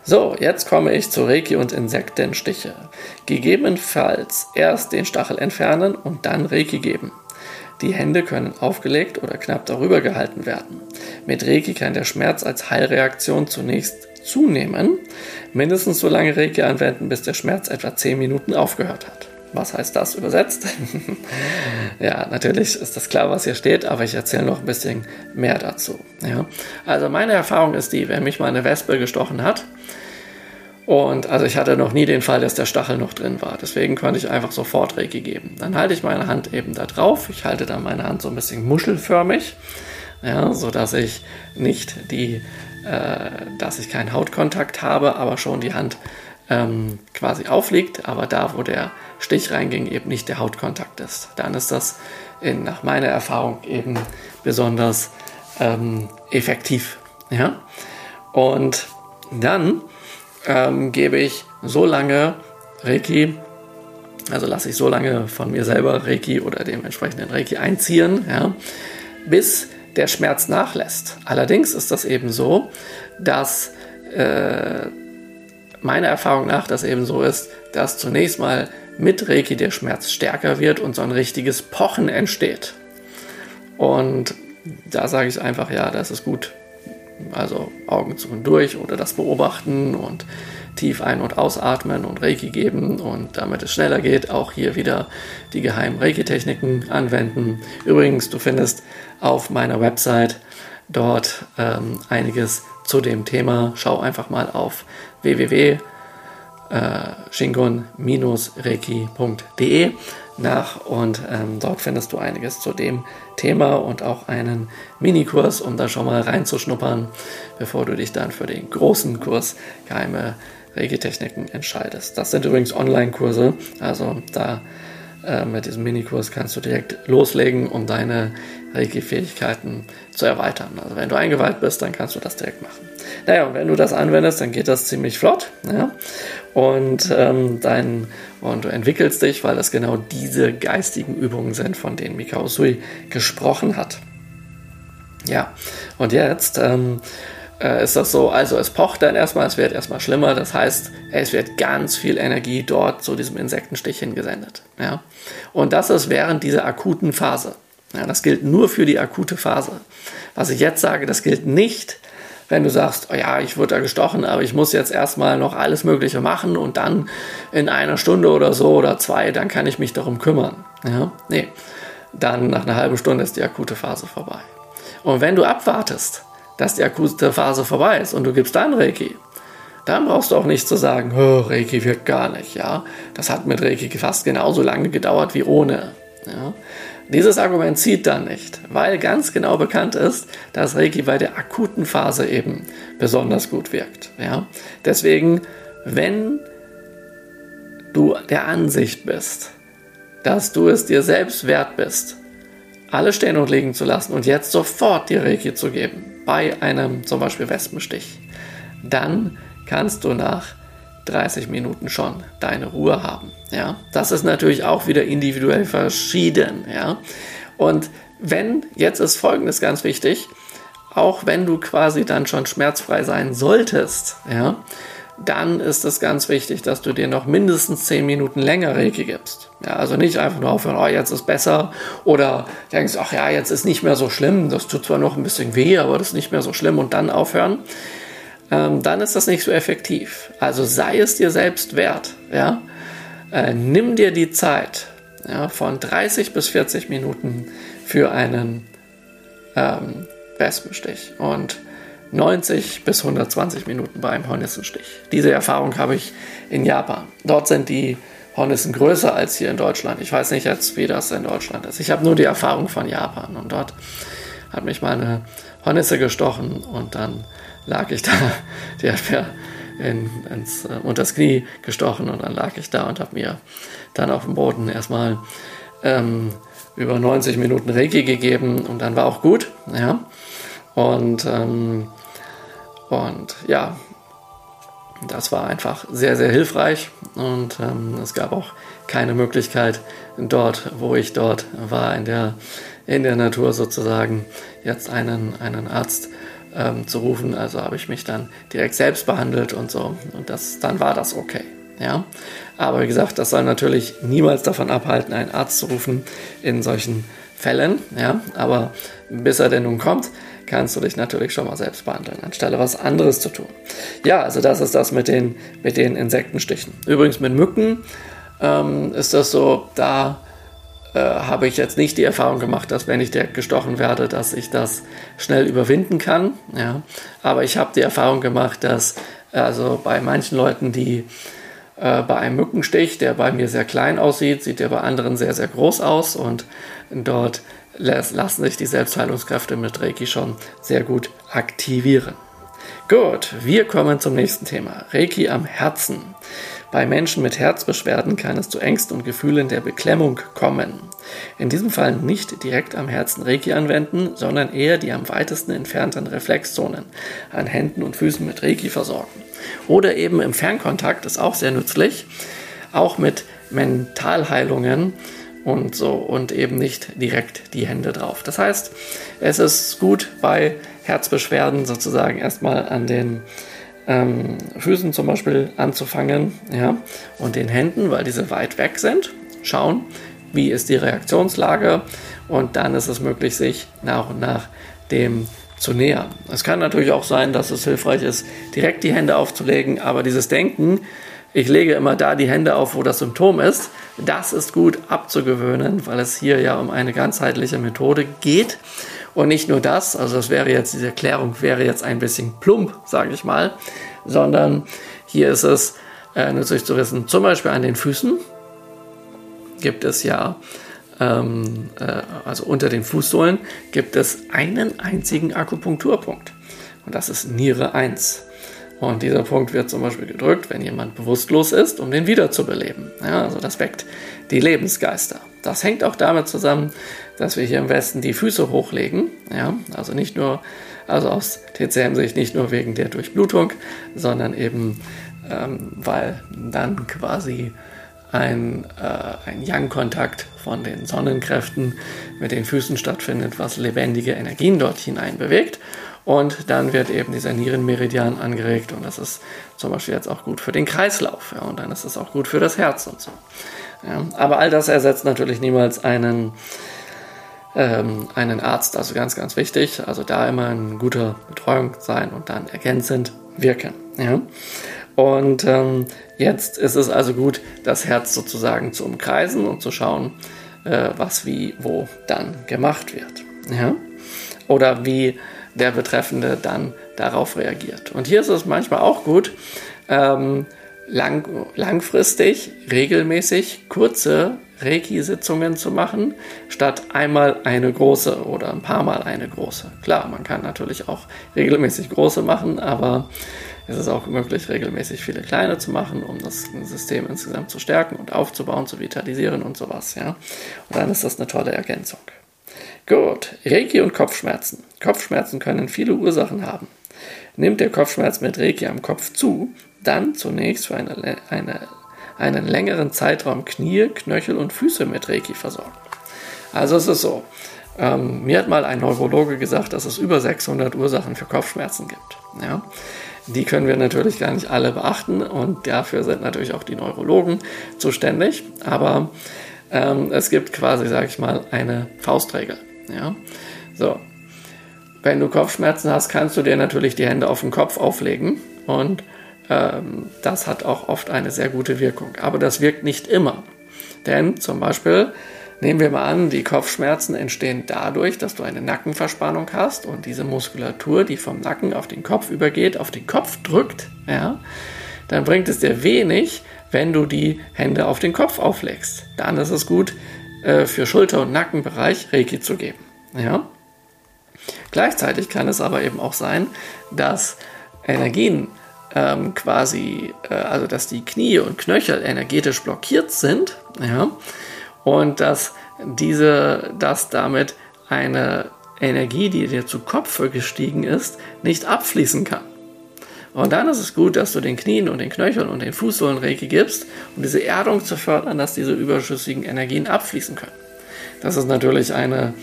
So, jetzt komme ich zu Reiki und Insektenstiche. Gegebenenfalls erst den Stachel entfernen und dann Reiki geben. Die Hände können aufgelegt oder knapp darüber gehalten werden. Mit Reiki kann der Schmerz als Heilreaktion zunächst zunehmen, mindestens so lange Reiki anwenden, bis der Schmerz etwa 10 Minuten aufgehört hat. Was heißt das übersetzt? ja, natürlich ist das klar, was hier steht, aber ich erzähle noch ein bisschen mehr dazu. Ja. Also meine Erfahrung ist die, wenn mich mal eine Wespe gestochen hat, und also ich hatte noch nie den Fall, dass der Stachel noch drin war. Deswegen konnte ich einfach sofort Reiki geben. Dann halte ich meine Hand eben da drauf. Ich halte dann meine Hand so ein bisschen muschelförmig, ja, so dass ich nicht die, äh, dass ich keinen Hautkontakt habe, aber schon die Hand ähm, quasi aufliegt, aber da, wo der Stich reinging, eben nicht der Hautkontakt ist. Dann ist das in, nach meiner Erfahrung eben besonders ähm, effektiv. Ja? Und dann ähm, gebe ich so lange Reiki, also lasse ich so lange von mir selber Reiki oder dem entsprechenden Reiki einziehen, ja, bis der Schmerz nachlässt. Allerdings ist das eben so, dass äh, meiner Erfahrung nach das eben so ist, dass zunächst mal mit Reiki der Schmerz stärker wird und so ein richtiges Pochen entsteht. Und da sage ich einfach, ja, das ist gut, also Augen zu und durch oder das beobachten und tief ein- und ausatmen und Reiki geben und damit es schneller geht, auch hier wieder die geheimen Reiki-Techniken anwenden. Übrigens, du findest auf meiner Website dort ähm, einiges zu dem Thema. Schau einfach mal auf www shingon-reiki.de nach und ähm, dort findest du einiges zu dem Thema und auch einen Minikurs, um da schon mal reinzuschnuppern, bevor du dich dann für den großen Kurs Geheime Regeltechniken entscheidest. Das sind übrigens Online-Kurse, also da äh, mit diesem Minikurs kannst du direkt loslegen, um deine Reiki-Fähigkeiten zu erweitern. Also wenn du eingeweiht bist, dann kannst du das direkt machen. Naja, und wenn du das anwendest, dann geht das ziemlich flott. Ja? Und, ähm, dein, und du entwickelst dich, weil das genau diese geistigen Übungen sind, von denen Mikao Sui gesprochen hat. Ja, und jetzt ähm, äh, ist das so, also es pocht dann erstmal, es wird erstmal schlimmer, das heißt, es wird ganz viel Energie dort zu diesem Insektenstich hingesendet. Ja? Und das ist während dieser akuten Phase. Ja, das gilt nur für die akute Phase. Was ich jetzt sage, das gilt nicht wenn du sagst, oh ja, ich wurde da gestochen, aber ich muss jetzt erstmal noch alles Mögliche machen und dann in einer Stunde oder so oder zwei, dann kann ich mich darum kümmern. Ja? Nee, dann nach einer halben Stunde ist die akute Phase vorbei. Und wenn du abwartest, dass die akute Phase vorbei ist und du gibst dann Reiki, dann brauchst du auch nicht zu sagen, oh, Reiki wirkt gar nicht. Ja? Das hat mit Reiki fast genauso lange gedauert wie ohne. Ja? Dieses Argument zieht dann nicht, weil ganz genau bekannt ist, dass Reiki bei der akuten Phase eben besonders gut wirkt. Ja? Deswegen, wenn du der Ansicht bist, dass du es dir selbst wert bist, alle stehen und liegen zu lassen und jetzt sofort dir Reiki zu geben, bei einem zum Beispiel Wespenstich, dann kannst du nach 30 Minuten schon deine Ruhe haben. Ja, das ist natürlich auch wieder individuell verschieden. Ja, und wenn jetzt ist Folgendes ganz wichtig, auch wenn du quasi dann schon schmerzfrei sein solltest, ja, dann ist es ganz wichtig, dass du dir noch mindestens 10 Minuten länger Reiki gibst. Ja, also nicht einfach nur aufhören, oh, jetzt ist besser oder denkst, ach ja, jetzt ist nicht mehr so schlimm, das tut zwar noch ein bisschen weh, aber das ist nicht mehr so schlimm und dann aufhören ähm, dann ist das nicht so effektiv. Also sei es dir selbst wert. Ja? Äh, nimm dir die Zeit ja, von 30 bis 40 Minuten für einen ähm, Wespenstich und 90 bis 120 Minuten bei einem Hornissenstich. Diese Erfahrung habe ich in Japan. Dort sind die Hornissen größer als hier in Deutschland. Ich weiß nicht jetzt, wie das in Deutschland ist. Ich habe nur die Erfahrung von Japan und dort hat mich mal eine Hornisse gestochen und dann lag ich da, die hat mir in, ins, äh, unter das Knie gestochen und dann lag ich da und habe mir dann auf dem Boden erstmal ähm, über 90 Minuten Reiki gegeben und dann war auch gut, ja. Und, ähm, und ja, das war einfach sehr, sehr hilfreich und ähm, es gab auch keine Möglichkeit dort, wo ich dort war, in der, in der Natur sozusagen, jetzt einen, einen Arzt ähm, zu rufen. Also habe ich mich dann direkt selbst behandelt und so. Und das, dann war das okay. Ja? Aber wie gesagt, das soll natürlich niemals davon abhalten, einen Arzt zu rufen in solchen Fällen. Ja? Aber bis er denn nun kommt, kannst du dich natürlich schon mal selbst behandeln, anstelle was anderes zu tun. Ja, also das ist das mit den, mit den Insektenstichen. Übrigens mit Mücken ähm, ist das so, da äh, habe ich jetzt nicht die Erfahrung gemacht, dass wenn ich direkt gestochen werde, dass ich das schnell überwinden kann. Ja. Aber ich habe die Erfahrung gemacht, dass also bei manchen Leuten, die äh, bei einem Mückenstich, der bei mir sehr klein aussieht, sieht der bei anderen sehr, sehr groß aus und dort lassen sich die Selbstheilungskräfte mit Reiki schon sehr gut aktivieren. Gut, wir kommen zum nächsten Thema. Reiki am Herzen. Bei Menschen mit Herzbeschwerden kann es zu Ängsten und Gefühlen der Beklemmung kommen. In diesem Fall nicht direkt am Herzen Reiki anwenden, sondern eher die am weitesten entfernten Reflexzonen an Händen und Füßen mit Reiki versorgen. Oder eben im Fernkontakt ist auch sehr nützlich, auch mit Mentalheilungen und so und eben nicht direkt die Hände drauf. Das heißt, es ist gut bei Herzbeschwerden sozusagen erstmal an den ähm, Füßen zum Beispiel anzufangen ja, und den Händen, weil diese weit weg sind, schauen, wie ist die Reaktionslage und dann ist es möglich, sich nach und nach dem zu nähern. Es kann natürlich auch sein, dass es hilfreich ist, direkt die Hände aufzulegen, aber dieses Denken, ich lege immer da die Hände auf, wo das Symptom ist, das ist gut abzugewöhnen, weil es hier ja um eine ganzheitliche Methode geht. Und nicht nur das, also das wäre jetzt, diese Erklärung wäre jetzt ein bisschen plump, sage ich mal, sondern hier ist es äh, nützlich zu wissen, zum Beispiel an den Füßen gibt es ja, ähm, äh, also unter den Fußsohlen gibt es einen einzigen Akupunkturpunkt. Und das ist Niere 1. Und dieser Punkt wird zum Beispiel gedrückt, wenn jemand bewusstlos ist, um den wiederzubeleben. Ja, also das weckt die Lebensgeister. Das hängt auch damit zusammen, dass wir hier im Westen die Füße hochlegen. Ja, also nicht nur, also aus TCM-Sicht nicht nur wegen der Durchblutung, sondern eben, ähm, weil dann quasi ein, äh, ein Yang-Kontakt von den Sonnenkräften mit den Füßen stattfindet, was lebendige Energien dort hinein bewegt. Und dann wird eben dieser Nierenmeridian angeregt und das ist zum Beispiel jetzt auch gut für den Kreislauf. Ja, und dann ist es auch gut für das Herz und so. Ja, aber all das ersetzt natürlich niemals einen ähm, einen Arzt, also ganz, ganz wichtig. Also da immer in guter Betreuung sein und dann ergänzend wirken. Ja? Und ähm, jetzt ist es also gut, das Herz sozusagen zu umkreisen und zu schauen, äh, was wie wo dann gemacht wird. Ja? Oder wie der Betreffende dann darauf reagiert. Und hier ist es manchmal auch gut, ähm, lang, langfristig, regelmäßig kurze Reiki-Sitzungen zu machen, statt einmal eine große oder ein paar Mal eine große. Klar, man kann natürlich auch regelmäßig große machen, aber es ist auch möglich, regelmäßig viele kleine zu machen, um das System insgesamt zu stärken und aufzubauen, zu vitalisieren und sowas. Ja? Und dann ist das eine tolle Ergänzung. Gut, Reiki und Kopfschmerzen. Kopfschmerzen können viele Ursachen haben. Nimmt der Kopfschmerz mit Reiki am Kopf zu, dann zunächst für eine, eine, einen längeren Zeitraum Knie, Knöchel und Füße mit Reiki versorgen. Also es ist so, ähm, mir hat mal ein Neurologe gesagt, dass es über 600 Ursachen für Kopfschmerzen gibt. Ja? Die können wir natürlich gar nicht alle beachten und dafür sind natürlich auch die Neurologen zuständig. Aber ähm, es gibt quasi, sage ich mal, eine Faustregel. Ja? So. Wenn du Kopfschmerzen hast, kannst du dir natürlich die Hände auf den Kopf auflegen und ähm, das hat auch oft eine sehr gute Wirkung. Aber das wirkt nicht immer. Denn zum Beispiel Nehmen wir mal an, die Kopfschmerzen entstehen dadurch, dass du eine Nackenverspannung hast und diese Muskulatur, die vom Nacken auf den Kopf übergeht, auf den Kopf drückt, ja, dann bringt es dir wenig, wenn du die Hände auf den Kopf auflegst. Dann ist es gut, äh, für Schulter- und Nackenbereich Reiki zu geben. Ja? Gleichzeitig kann es aber eben auch sein, dass Energien ähm, quasi, äh, also dass die Knie und Knöchel energetisch blockiert sind, ja, und dass diese, dass damit eine Energie, die dir zu Kopf gestiegen ist, nicht abfließen kann. Und dann ist es gut, dass du den Knien und den Knöcheln und den Fußsohlen Reiki gibst, um diese Erdung zu fördern, dass diese überschüssigen Energien abfließen können. Das ist natürlich eine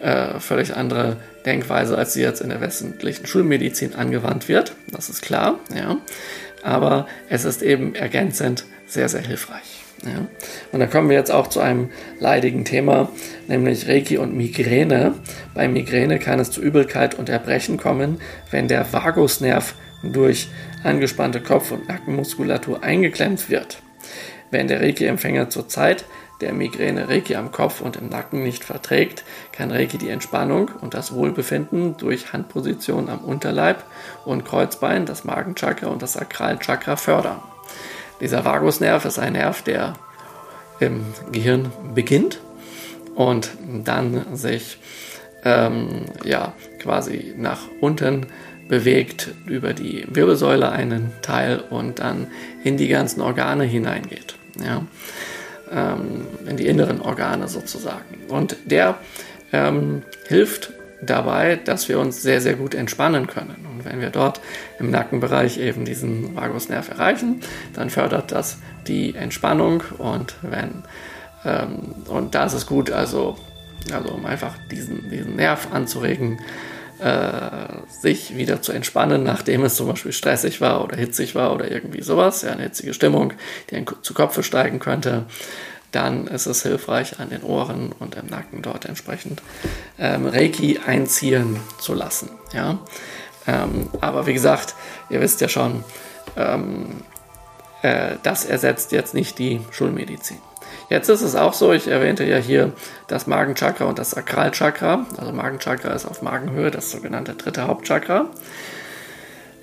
äh, völlig andere Denkweise, als sie jetzt in der westlichen Schulmedizin angewandt wird. Das ist klar, ja. Aber es ist eben ergänzend sehr, sehr hilfreich. Ja. Und da kommen wir jetzt auch zu einem leidigen Thema, nämlich Reiki und Migräne. Bei Migräne kann es zu Übelkeit und Erbrechen kommen, wenn der Vagusnerv durch angespannte Kopf- und Nackenmuskulatur eingeklemmt wird. Wenn der Reiki-Empfänger zurzeit der Migräne Reiki am Kopf und im Nacken nicht verträgt, kann Reiki die Entspannung und das Wohlbefinden durch Handposition am Unterleib und Kreuzbein, das Magenchakra und das Sakralchakra fördern. Dieser Vagusnerv ist ein Nerv, der im Gehirn beginnt und dann sich ähm, ja, quasi nach unten bewegt über die Wirbelsäule einen Teil und dann in die ganzen Organe hineingeht. Ja? Ähm, in die inneren Organe sozusagen. Und der ähm, hilft dabei, dass wir uns sehr, sehr gut entspannen können. Und wenn wir dort im Nackenbereich eben diesen Vagusnerv erreichen, dann fördert das die Entspannung und wenn ähm, und da ist es gut, also, also um einfach diesen, diesen Nerv anzuregen, äh, sich wieder zu entspannen, nachdem es zum Beispiel stressig war oder hitzig war oder irgendwie sowas, ja, eine hitzige Stimmung, die einen zu Kopfe steigen könnte, dann ist es hilfreich, an den Ohren und im Nacken dort entsprechend ähm, Reiki einziehen zu lassen. Ja? Ähm, aber wie gesagt, ihr wisst ja schon, ähm, äh, das ersetzt jetzt nicht die Schulmedizin. Jetzt ist es auch so, ich erwähnte ja hier das Magenchakra und das Sakralchakra. Also Magenchakra ist auf Magenhöhe, das sogenannte dritte Hauptchakra.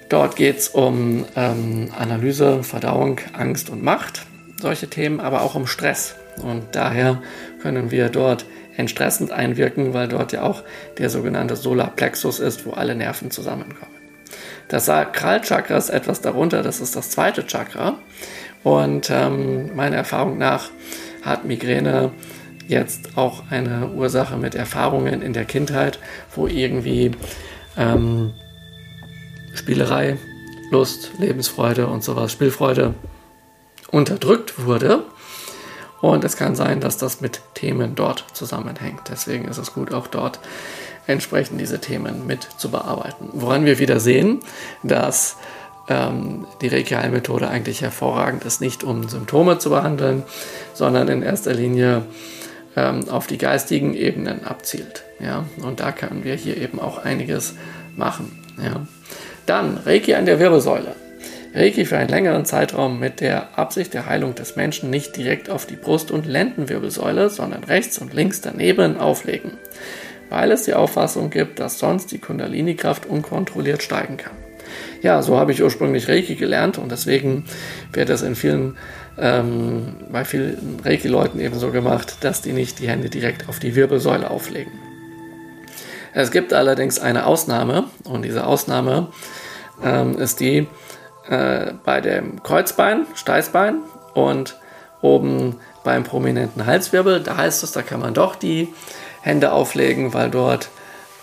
Dort geht es um ähm, Analyse, Verdauung, Angst und Macht, solche Themen, aber auch um Stress. Und daher können wir dort entstressend einwirken, weil dort ja auch der sogenannte Solarplexus ist, wo alle Nerven zusammenkommen. Das Sakralchakra ist etwas darunter, das ist das zweite Chakra. Und ähm, meiner Erfahrung nach hat Migräne jetzt auch eine Ursache mit Erfahrungen in der Kindheit, wo irgendwie ähm, Spielerei, Lust, Lebensfreude und sowas, Spielfreude unterdrückt wurde und es kann sein, dass das mit Themen dort zusammenhängt. Deswegen ist es gut, auch dort entsprechend diese Themen mit zu bearbeiten. Woran wir wieder sehen, dass ähm, die Reiki-Heilmethode eigentlich hervorragend ist, nicht um Symptome zu behandeln, sondern in erster Linie ähm, auf die geistigen Ebenen abzielt. Ja? Und da können wir hier eben auch einiges machen. Ja? Dann Reiki an der Wirbelsäule. Reiki für einen längeren Zeitraum mit der Absicht der Heilung des Menschen nicht direkt auf die Brust- und Lendenwirbelsäule, sondern rechts und links daneben auflegen, weil es die Auffassung gibt, dass sonst die Kundalini-Kraft unkontrolliert steigen kann. Ja, so habe ich ursprünglich Reiki gelernt und deswegen wird das in vielen, ähm, bei vielen Reiki-Leuten eben so gemacht, dass die nicht die Hände direkt auf die Wirbelsäule auflegen. Es gibt allerdings eine Ausnahme und diese Ausnahme ähm, ist die, äh, bei dem Kreuzbein, Steißbein und oben beim prominenten Halswirbel. Da heißt es, da kann man doch die Hände auflegen, weil dort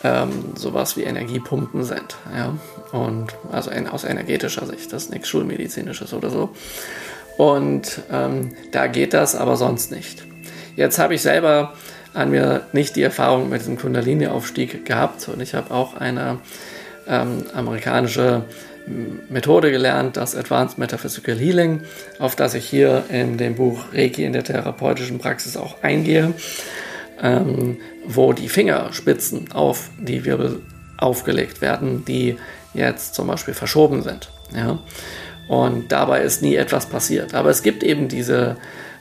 ähm, sowas wie Energiepumpen sind. Ja? Und also in, aus energetischer Sicht, das ist nichts Schulmedizinisches oder so. Und ähm, da geht das aber sonst nicht. Jetzt habe ich selber an mir nicht die Erfahrung mit diesem Kundalini-Aufstieg gehabt und ich habe auch eine ähm, amerikanische Methode gelernt, das Advanced Metaphysical Healing, auf das ich hier in dem Buch Reiki in der therapeutischen Praxis auch eingehe, ähm, wo die Fingerspitzen auf die Wirbel aufgelegt werden, die jetzt zum Beispiel verschoben sind. Ja? Und dabei ist nie etwas passiert. Aber es gibt eben diese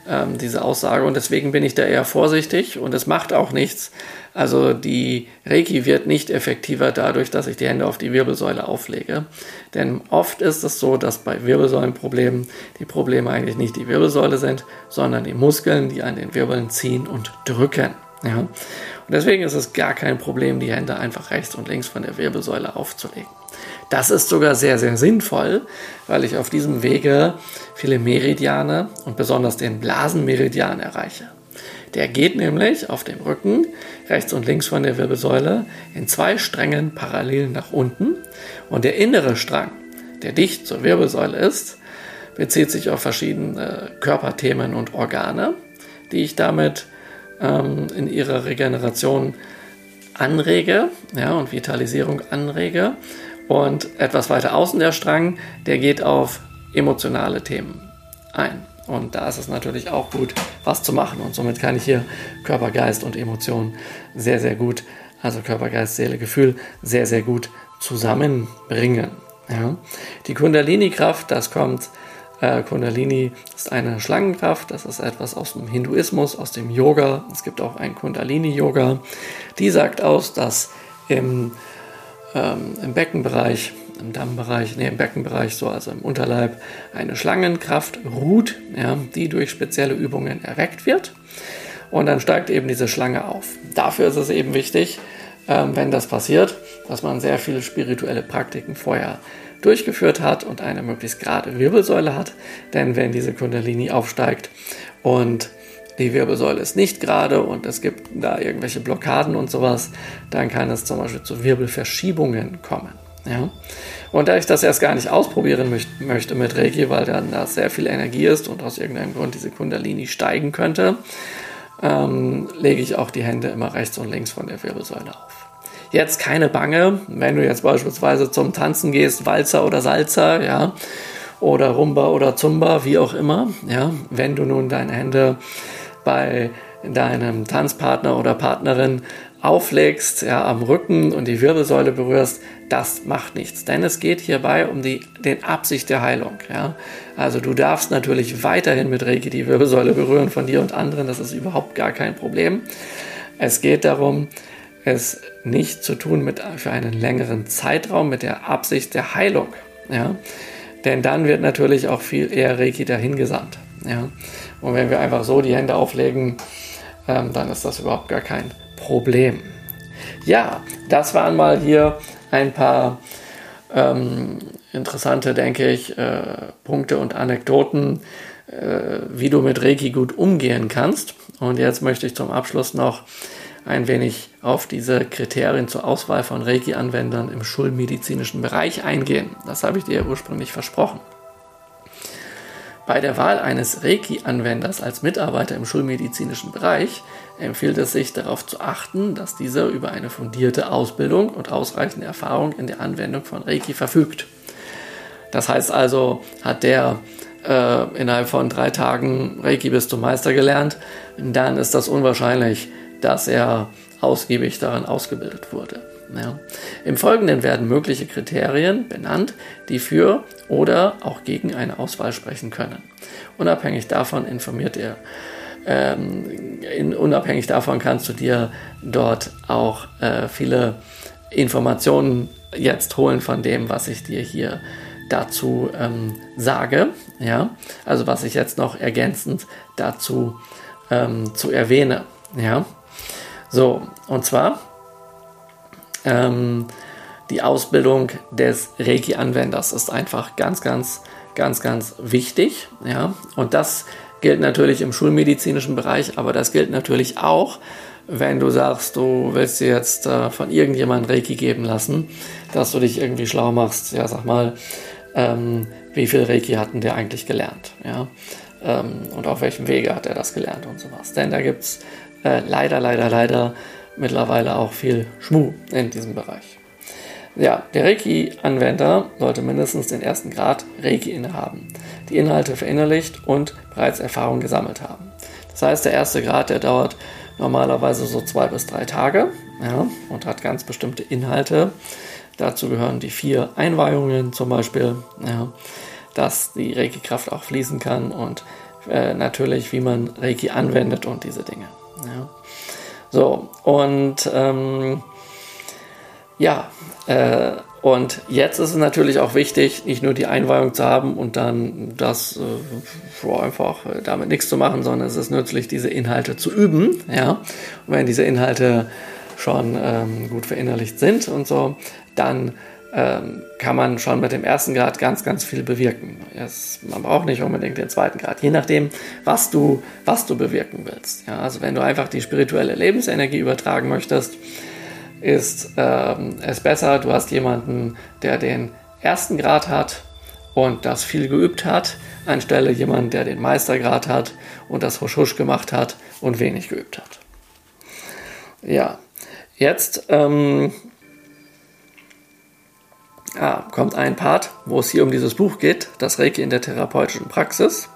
ähm, diese Aussage. Und deswegen bin ich da eher vorsichtig und es macht auch nichts. Also die Reiki wird nicht effektiver dadurch, dass ich die Hände auf die Wirbelsäule auflege. Denn oft ist es so, dass bei Wirbelsäulenproblemen die Probleme eigentlich nicht die Wirbelsäule sind, sondern die Muskeln, die an den Wirbeln ziehen und drücken. Ja? Und deswegen ist es gar kein Problem, die Hände einfach rechts und links von der Wirbelsäule aufzulegen. Das ist sogar sehr, sehr sinnvoll, weil ich auf diesem Wege viele Meridiane und besonders den Blasenmeridian erreiche. Der geht nämlich auf dem Rücken rechts und links von der Wirbelsäule in zwei Strängen parallel nach unten und der innere Strang, der dicht zur Wirbelsäule ist, bezieht sich auf verschiedene Körperthemen und Organe, die ich damit ähm, in ihrer Regeneration anrege ja, und Vitalisierung anrege und etwas weiter außen der Strang, der geht auf emotionale Themen ein. Und da ist es natürlich auch gut, was zu machen. Und somit kann ich hier Körper, Geist und Emotionen sehr, sehr gut, also Körper, Geist, Seele, Gefühl, sehr, sehr gut zusammenbringen. Ja. Die Kundalini-Kraft, das kommt, äh, Kundalini ist eine Schlangenkraft, das ist etwas aus dem Hinduismus, aus dem Yoga. Es gibt auch ein Kundalini-Yoga. Die sagt aus, dass im ähm, im Beckenbereich, im Dammbereich, nee, im Beckenbereich, so also im Unterleib, eine Schlangenkraft ruht, ja, die durch spezielle Übungen erweckt wird. Und dann steigt eben diese Schlange auf. Dafür ist es eben wichtig, ähm, wenn das passiert, dass man sehr viele spirituelle Praktiken vorher durchgeführt hat und eine möglichst gerade Wirbelsäule hat. Denn wenn diese Kundalini aufsteigt und die Wirbelsäule ist nicht gerade und es gibt da irgendwelche Blockaden und sowas, dann kann es zum Beispiel zu Wirbelverschiebungen kommen. Ja? Und da ich das erst gar nicht ausprobieren möchte mit Reiki, weil dann da sehr viel Energie ist und aus irgendeinem Grund diese Kundalini steigen könnte, ähm, lege ich auch die Hände immer rechts und links von der Wirbelsäule auf. Jetzt keine Bange, wenn du jetzt beispielsweise zum Tanzen gehst, Walzer oder Salzer, ja, oder Rumba oder Zumba, wie auch immer, ja, wenn du nun deine Hände bei deinem Tanzpartner oder Partnerin auflegst, ja, am Rücken und die Wirbelsäule berührst, das macht nichts. Denn es geht hierbei um die den Absicht der Heilung. Ja. Also du darfst natürlich weiterhin mit Reiki die Wirbelsäule berühren von dir und anderen, das ist überhaupt gar kein Problem. Es geht darum, es nicht zu tun mit für einen längeren Zeitraum mit der Absicht der Heilung. Ja. Denn dann wird natürlich auch viel eher Reiki dahingesandt. Ja. Und wenn wir einfach so die Hände auflegen, ähm, dann ist das überhaupt gar kein Problem. Ja, das waren mal hier ein paar ähm, interessante, denke ich, äh, Punkte und Anekdoten, äh, wie du mit Reiki gut umgehen kannst. Und jetzt möchte ich zum Abschluss noch ein wenig auf diese Kriterien zur Auswahl von Reiki-Anwendern im schulmedizinischen Bereich eingehen. Das habe ich dir ursprünglich versprochen. Bei der Wahl eines Reiki-Anwenders als Mitarbeiter im schulmedizinischen Bereich empfiehlt es sich darauf zu achten, dass dieser über eine fundierte Ausbildung und ausreichende Erfahrung in der Anwendung von Reiki verfügt. Das heißt also, hat der äh, innerhalb von drei Tagen Reiki bist du Meister gelernt, dann ist das unwahrscheinlich, dass er ausgiebig daran ausgebildet wurde. Ja. Im Folgenden werden mögliche Kriterien benannt, die für oder auch gegen eine Auswahl sprechen können. Unabhängig davon informiert er ähm, in, unabhängig davon kannst du dir dort auch äh, viele Informationen jetzt holen von dem, was ich dir hier dazu ähm, sage. Ja, also was ich jetzt noch ergänzend dazu ähm, zu erwähne. Ja, so und zwar ähm, die Ausbildung des Reiki-Anwenders ist einfach ganz, ganz, ganz, ganz wichtig. Ja, und das gilt natürlich im schulmedizinischen Bereich, aber das gilt natürlich auch, wenn du sagst, du willst dir jetzt äh, von irgendjemandem Reiki geben lassen, dass du dich irgendwie schlau machst. Ja, sag mal, ähm, wie viel Reiki hat denn der eigentlich gelernt? Ja, ähm, und auf welchem Wege hat er das gelernt und sowas. Denn da gibt es äh, leider, leider, leider mittlerweile auch viel Schmu in diesem Bereich. Ja, der Reiki-Anwender sollte mindestens den ersten Grad Reiki innehaben, die Inhalte verinnerlicht und bereits Erfahrung gesammelt haben. Das heißt, der erste Grad, der dauert normalerweise so zwei bis drei Tage ja, und hat ganz bestimmte Inhalte. Dazu gehören die vier Einweihungen zum Beispiel, ja, dass die Reiki-Kraft auch fließen kann und äh, natürlich, wie man Reiki anwendet und diese Dinge. Ja. So, und ähm, ja, äh, und jetzt ist es natürlich auch wichtig, nicht nur die Einweihung zu haben und dann das äh, einfach äh, damit nichts zu machen, sondern es ist nützlich, diese Inhalte zu üben. Ja? Und wenn diese Inhalte schon ähm, gut verinnerlicht sind und so, dann ähm, kann man schon mit dem ersten Grad ganz, ganz viel bewirken. Es, man braucht nicht unbedingt den zweiten Grad, je nachdem, was du, was du bewirken willst. Ja? Also wenn du einfach die spirituelle Lebensenergie übertragen möchtest, ist ähm, es besser, du hast jemanden, der den ersten Grad hat und das viel geübt hat, anstelle jemanden, der den Meistergrad hat und das husch husch gemacht hat und wenig geübt hat. Ja, jetzt ähm, ah, kommt ein Part, wo es hier um dieses Buch geht, das Reiki in der therapeutischen Praxis.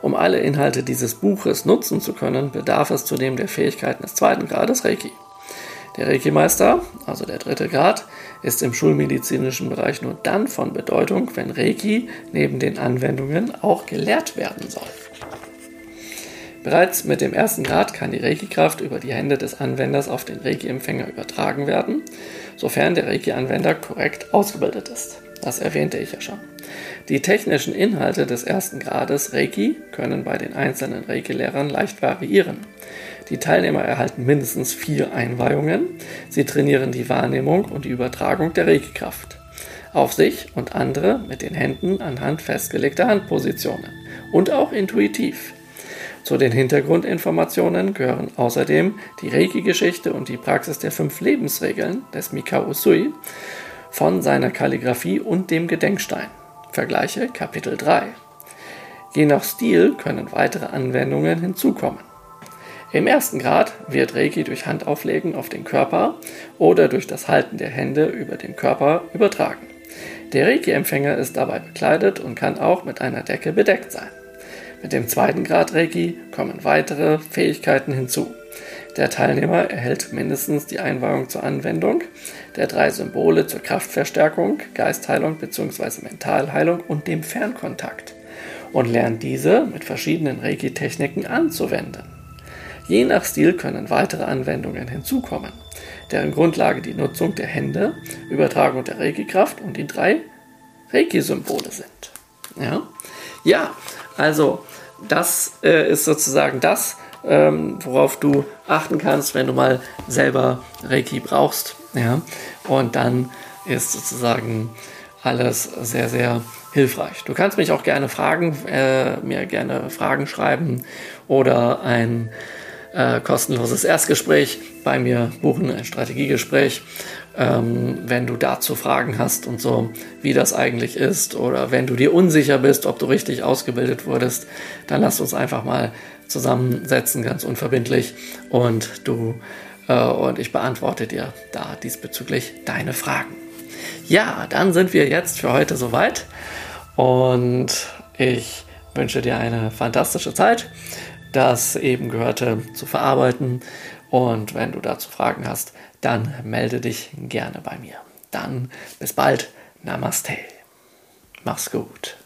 Um alle Inhalte dieses Buches nutzen zu können, bedarf es zudem der Fähigkeiten des zweiten Grades Reiki. Der Reiki-Meister, also der dritte Grad, ist im schulmedizinischen Bereich nur dann von Bedeutung, wenn Reiki neben den Anwendungen auch gelehrt werden soll. Bereits mit dem ersten Grad kann die Reiki-Kraft über die Hände des Anwenders auf den Reiki-Empfänger übertragen werden, sofern der Reiki-Anwender korrekt ausgebildet ist. Das erwähnte ich ja schon. Die technischen Inhalte des ersten Grades Reiki können bei den einzelnen Reiki-Lehrern leicht variieren. Die Teilnehmer erhalten mindestens vier Einweihungen. Sie trainieren die Wahrnehmung und die Übertragung der Reiki-Kraft auf sich und andere mit den Händen anhand festgelegter Handpositionen und auch intuitiv. Zu den Hintergrundinformationen gehören außerdem die Reiki-Geschichte und die Praxis der fünf Lebensregeln des Mikao Usui von seiner Kalligraphie und dem Gedenkstein. Vergleiche Kapitel 3. Je nach Stil können weitere Anwendungen hinzukommen. Im ersten Grad wird Reiki durch Handauflegen auf den Körper oder durch das Halten der Hände über den Körper übertragen. Der Reiki-Empfänger ist dabei bekleidet und kann auch mit einer Decke bedeckt sein. Mit dem zweiten Grad Reiki kommen weitere Fähigkeiten hinzu. Der Teilnehmer erhält mindestens die Einweihung zur Anwendung der drei Symbole zur Kraftverstärkung, Geistheilung bzw. Mentalheilung und dem Fernkontakt und lernt diese mit verschiedenen Reiki-Techniken anzuwenden. Je nach Stil können weitere Anwendungen hinzukommen, deren Grundlage die Nutzung der Hände, Übertragung der Reiki-Kraft und die drei Reiki-Symbole sind. Ja? ja, also das äh, ist sozusagen das, ähm, worauf du achten kannst, wenn du mal selber Reiki brauchst. Ja? Und dann ist sozusagen alles sehr, sehr hilfreich. Du kannst mich auch gerne fragen, äh, mir gerne Fragen schreiben oder ein äh, kostenloses Erstgespräch bei mir buchen, ein Strategiegespräch. Ähm, wenn du dazu Fragen hast und so, wie das eigentlich ist, oder wenn du dir unsicher bist, ob du richtig ausgebildet wurdest, dann lass uns einfach mal zusammensetzen, ganz unverbindlich, und du äh, und ich beantworte dir da diesbezüglich deine Fragen. Ja, dann sind wir jetzt für heute soweit und ich wünsche dir eine fantastische Zeit, das eben Gehörte zu verarbeiten. Und wenn du dazu Fragen hast, dann melde dich gerne bei mir. Dann bis bald. Namaste. Mach's gut.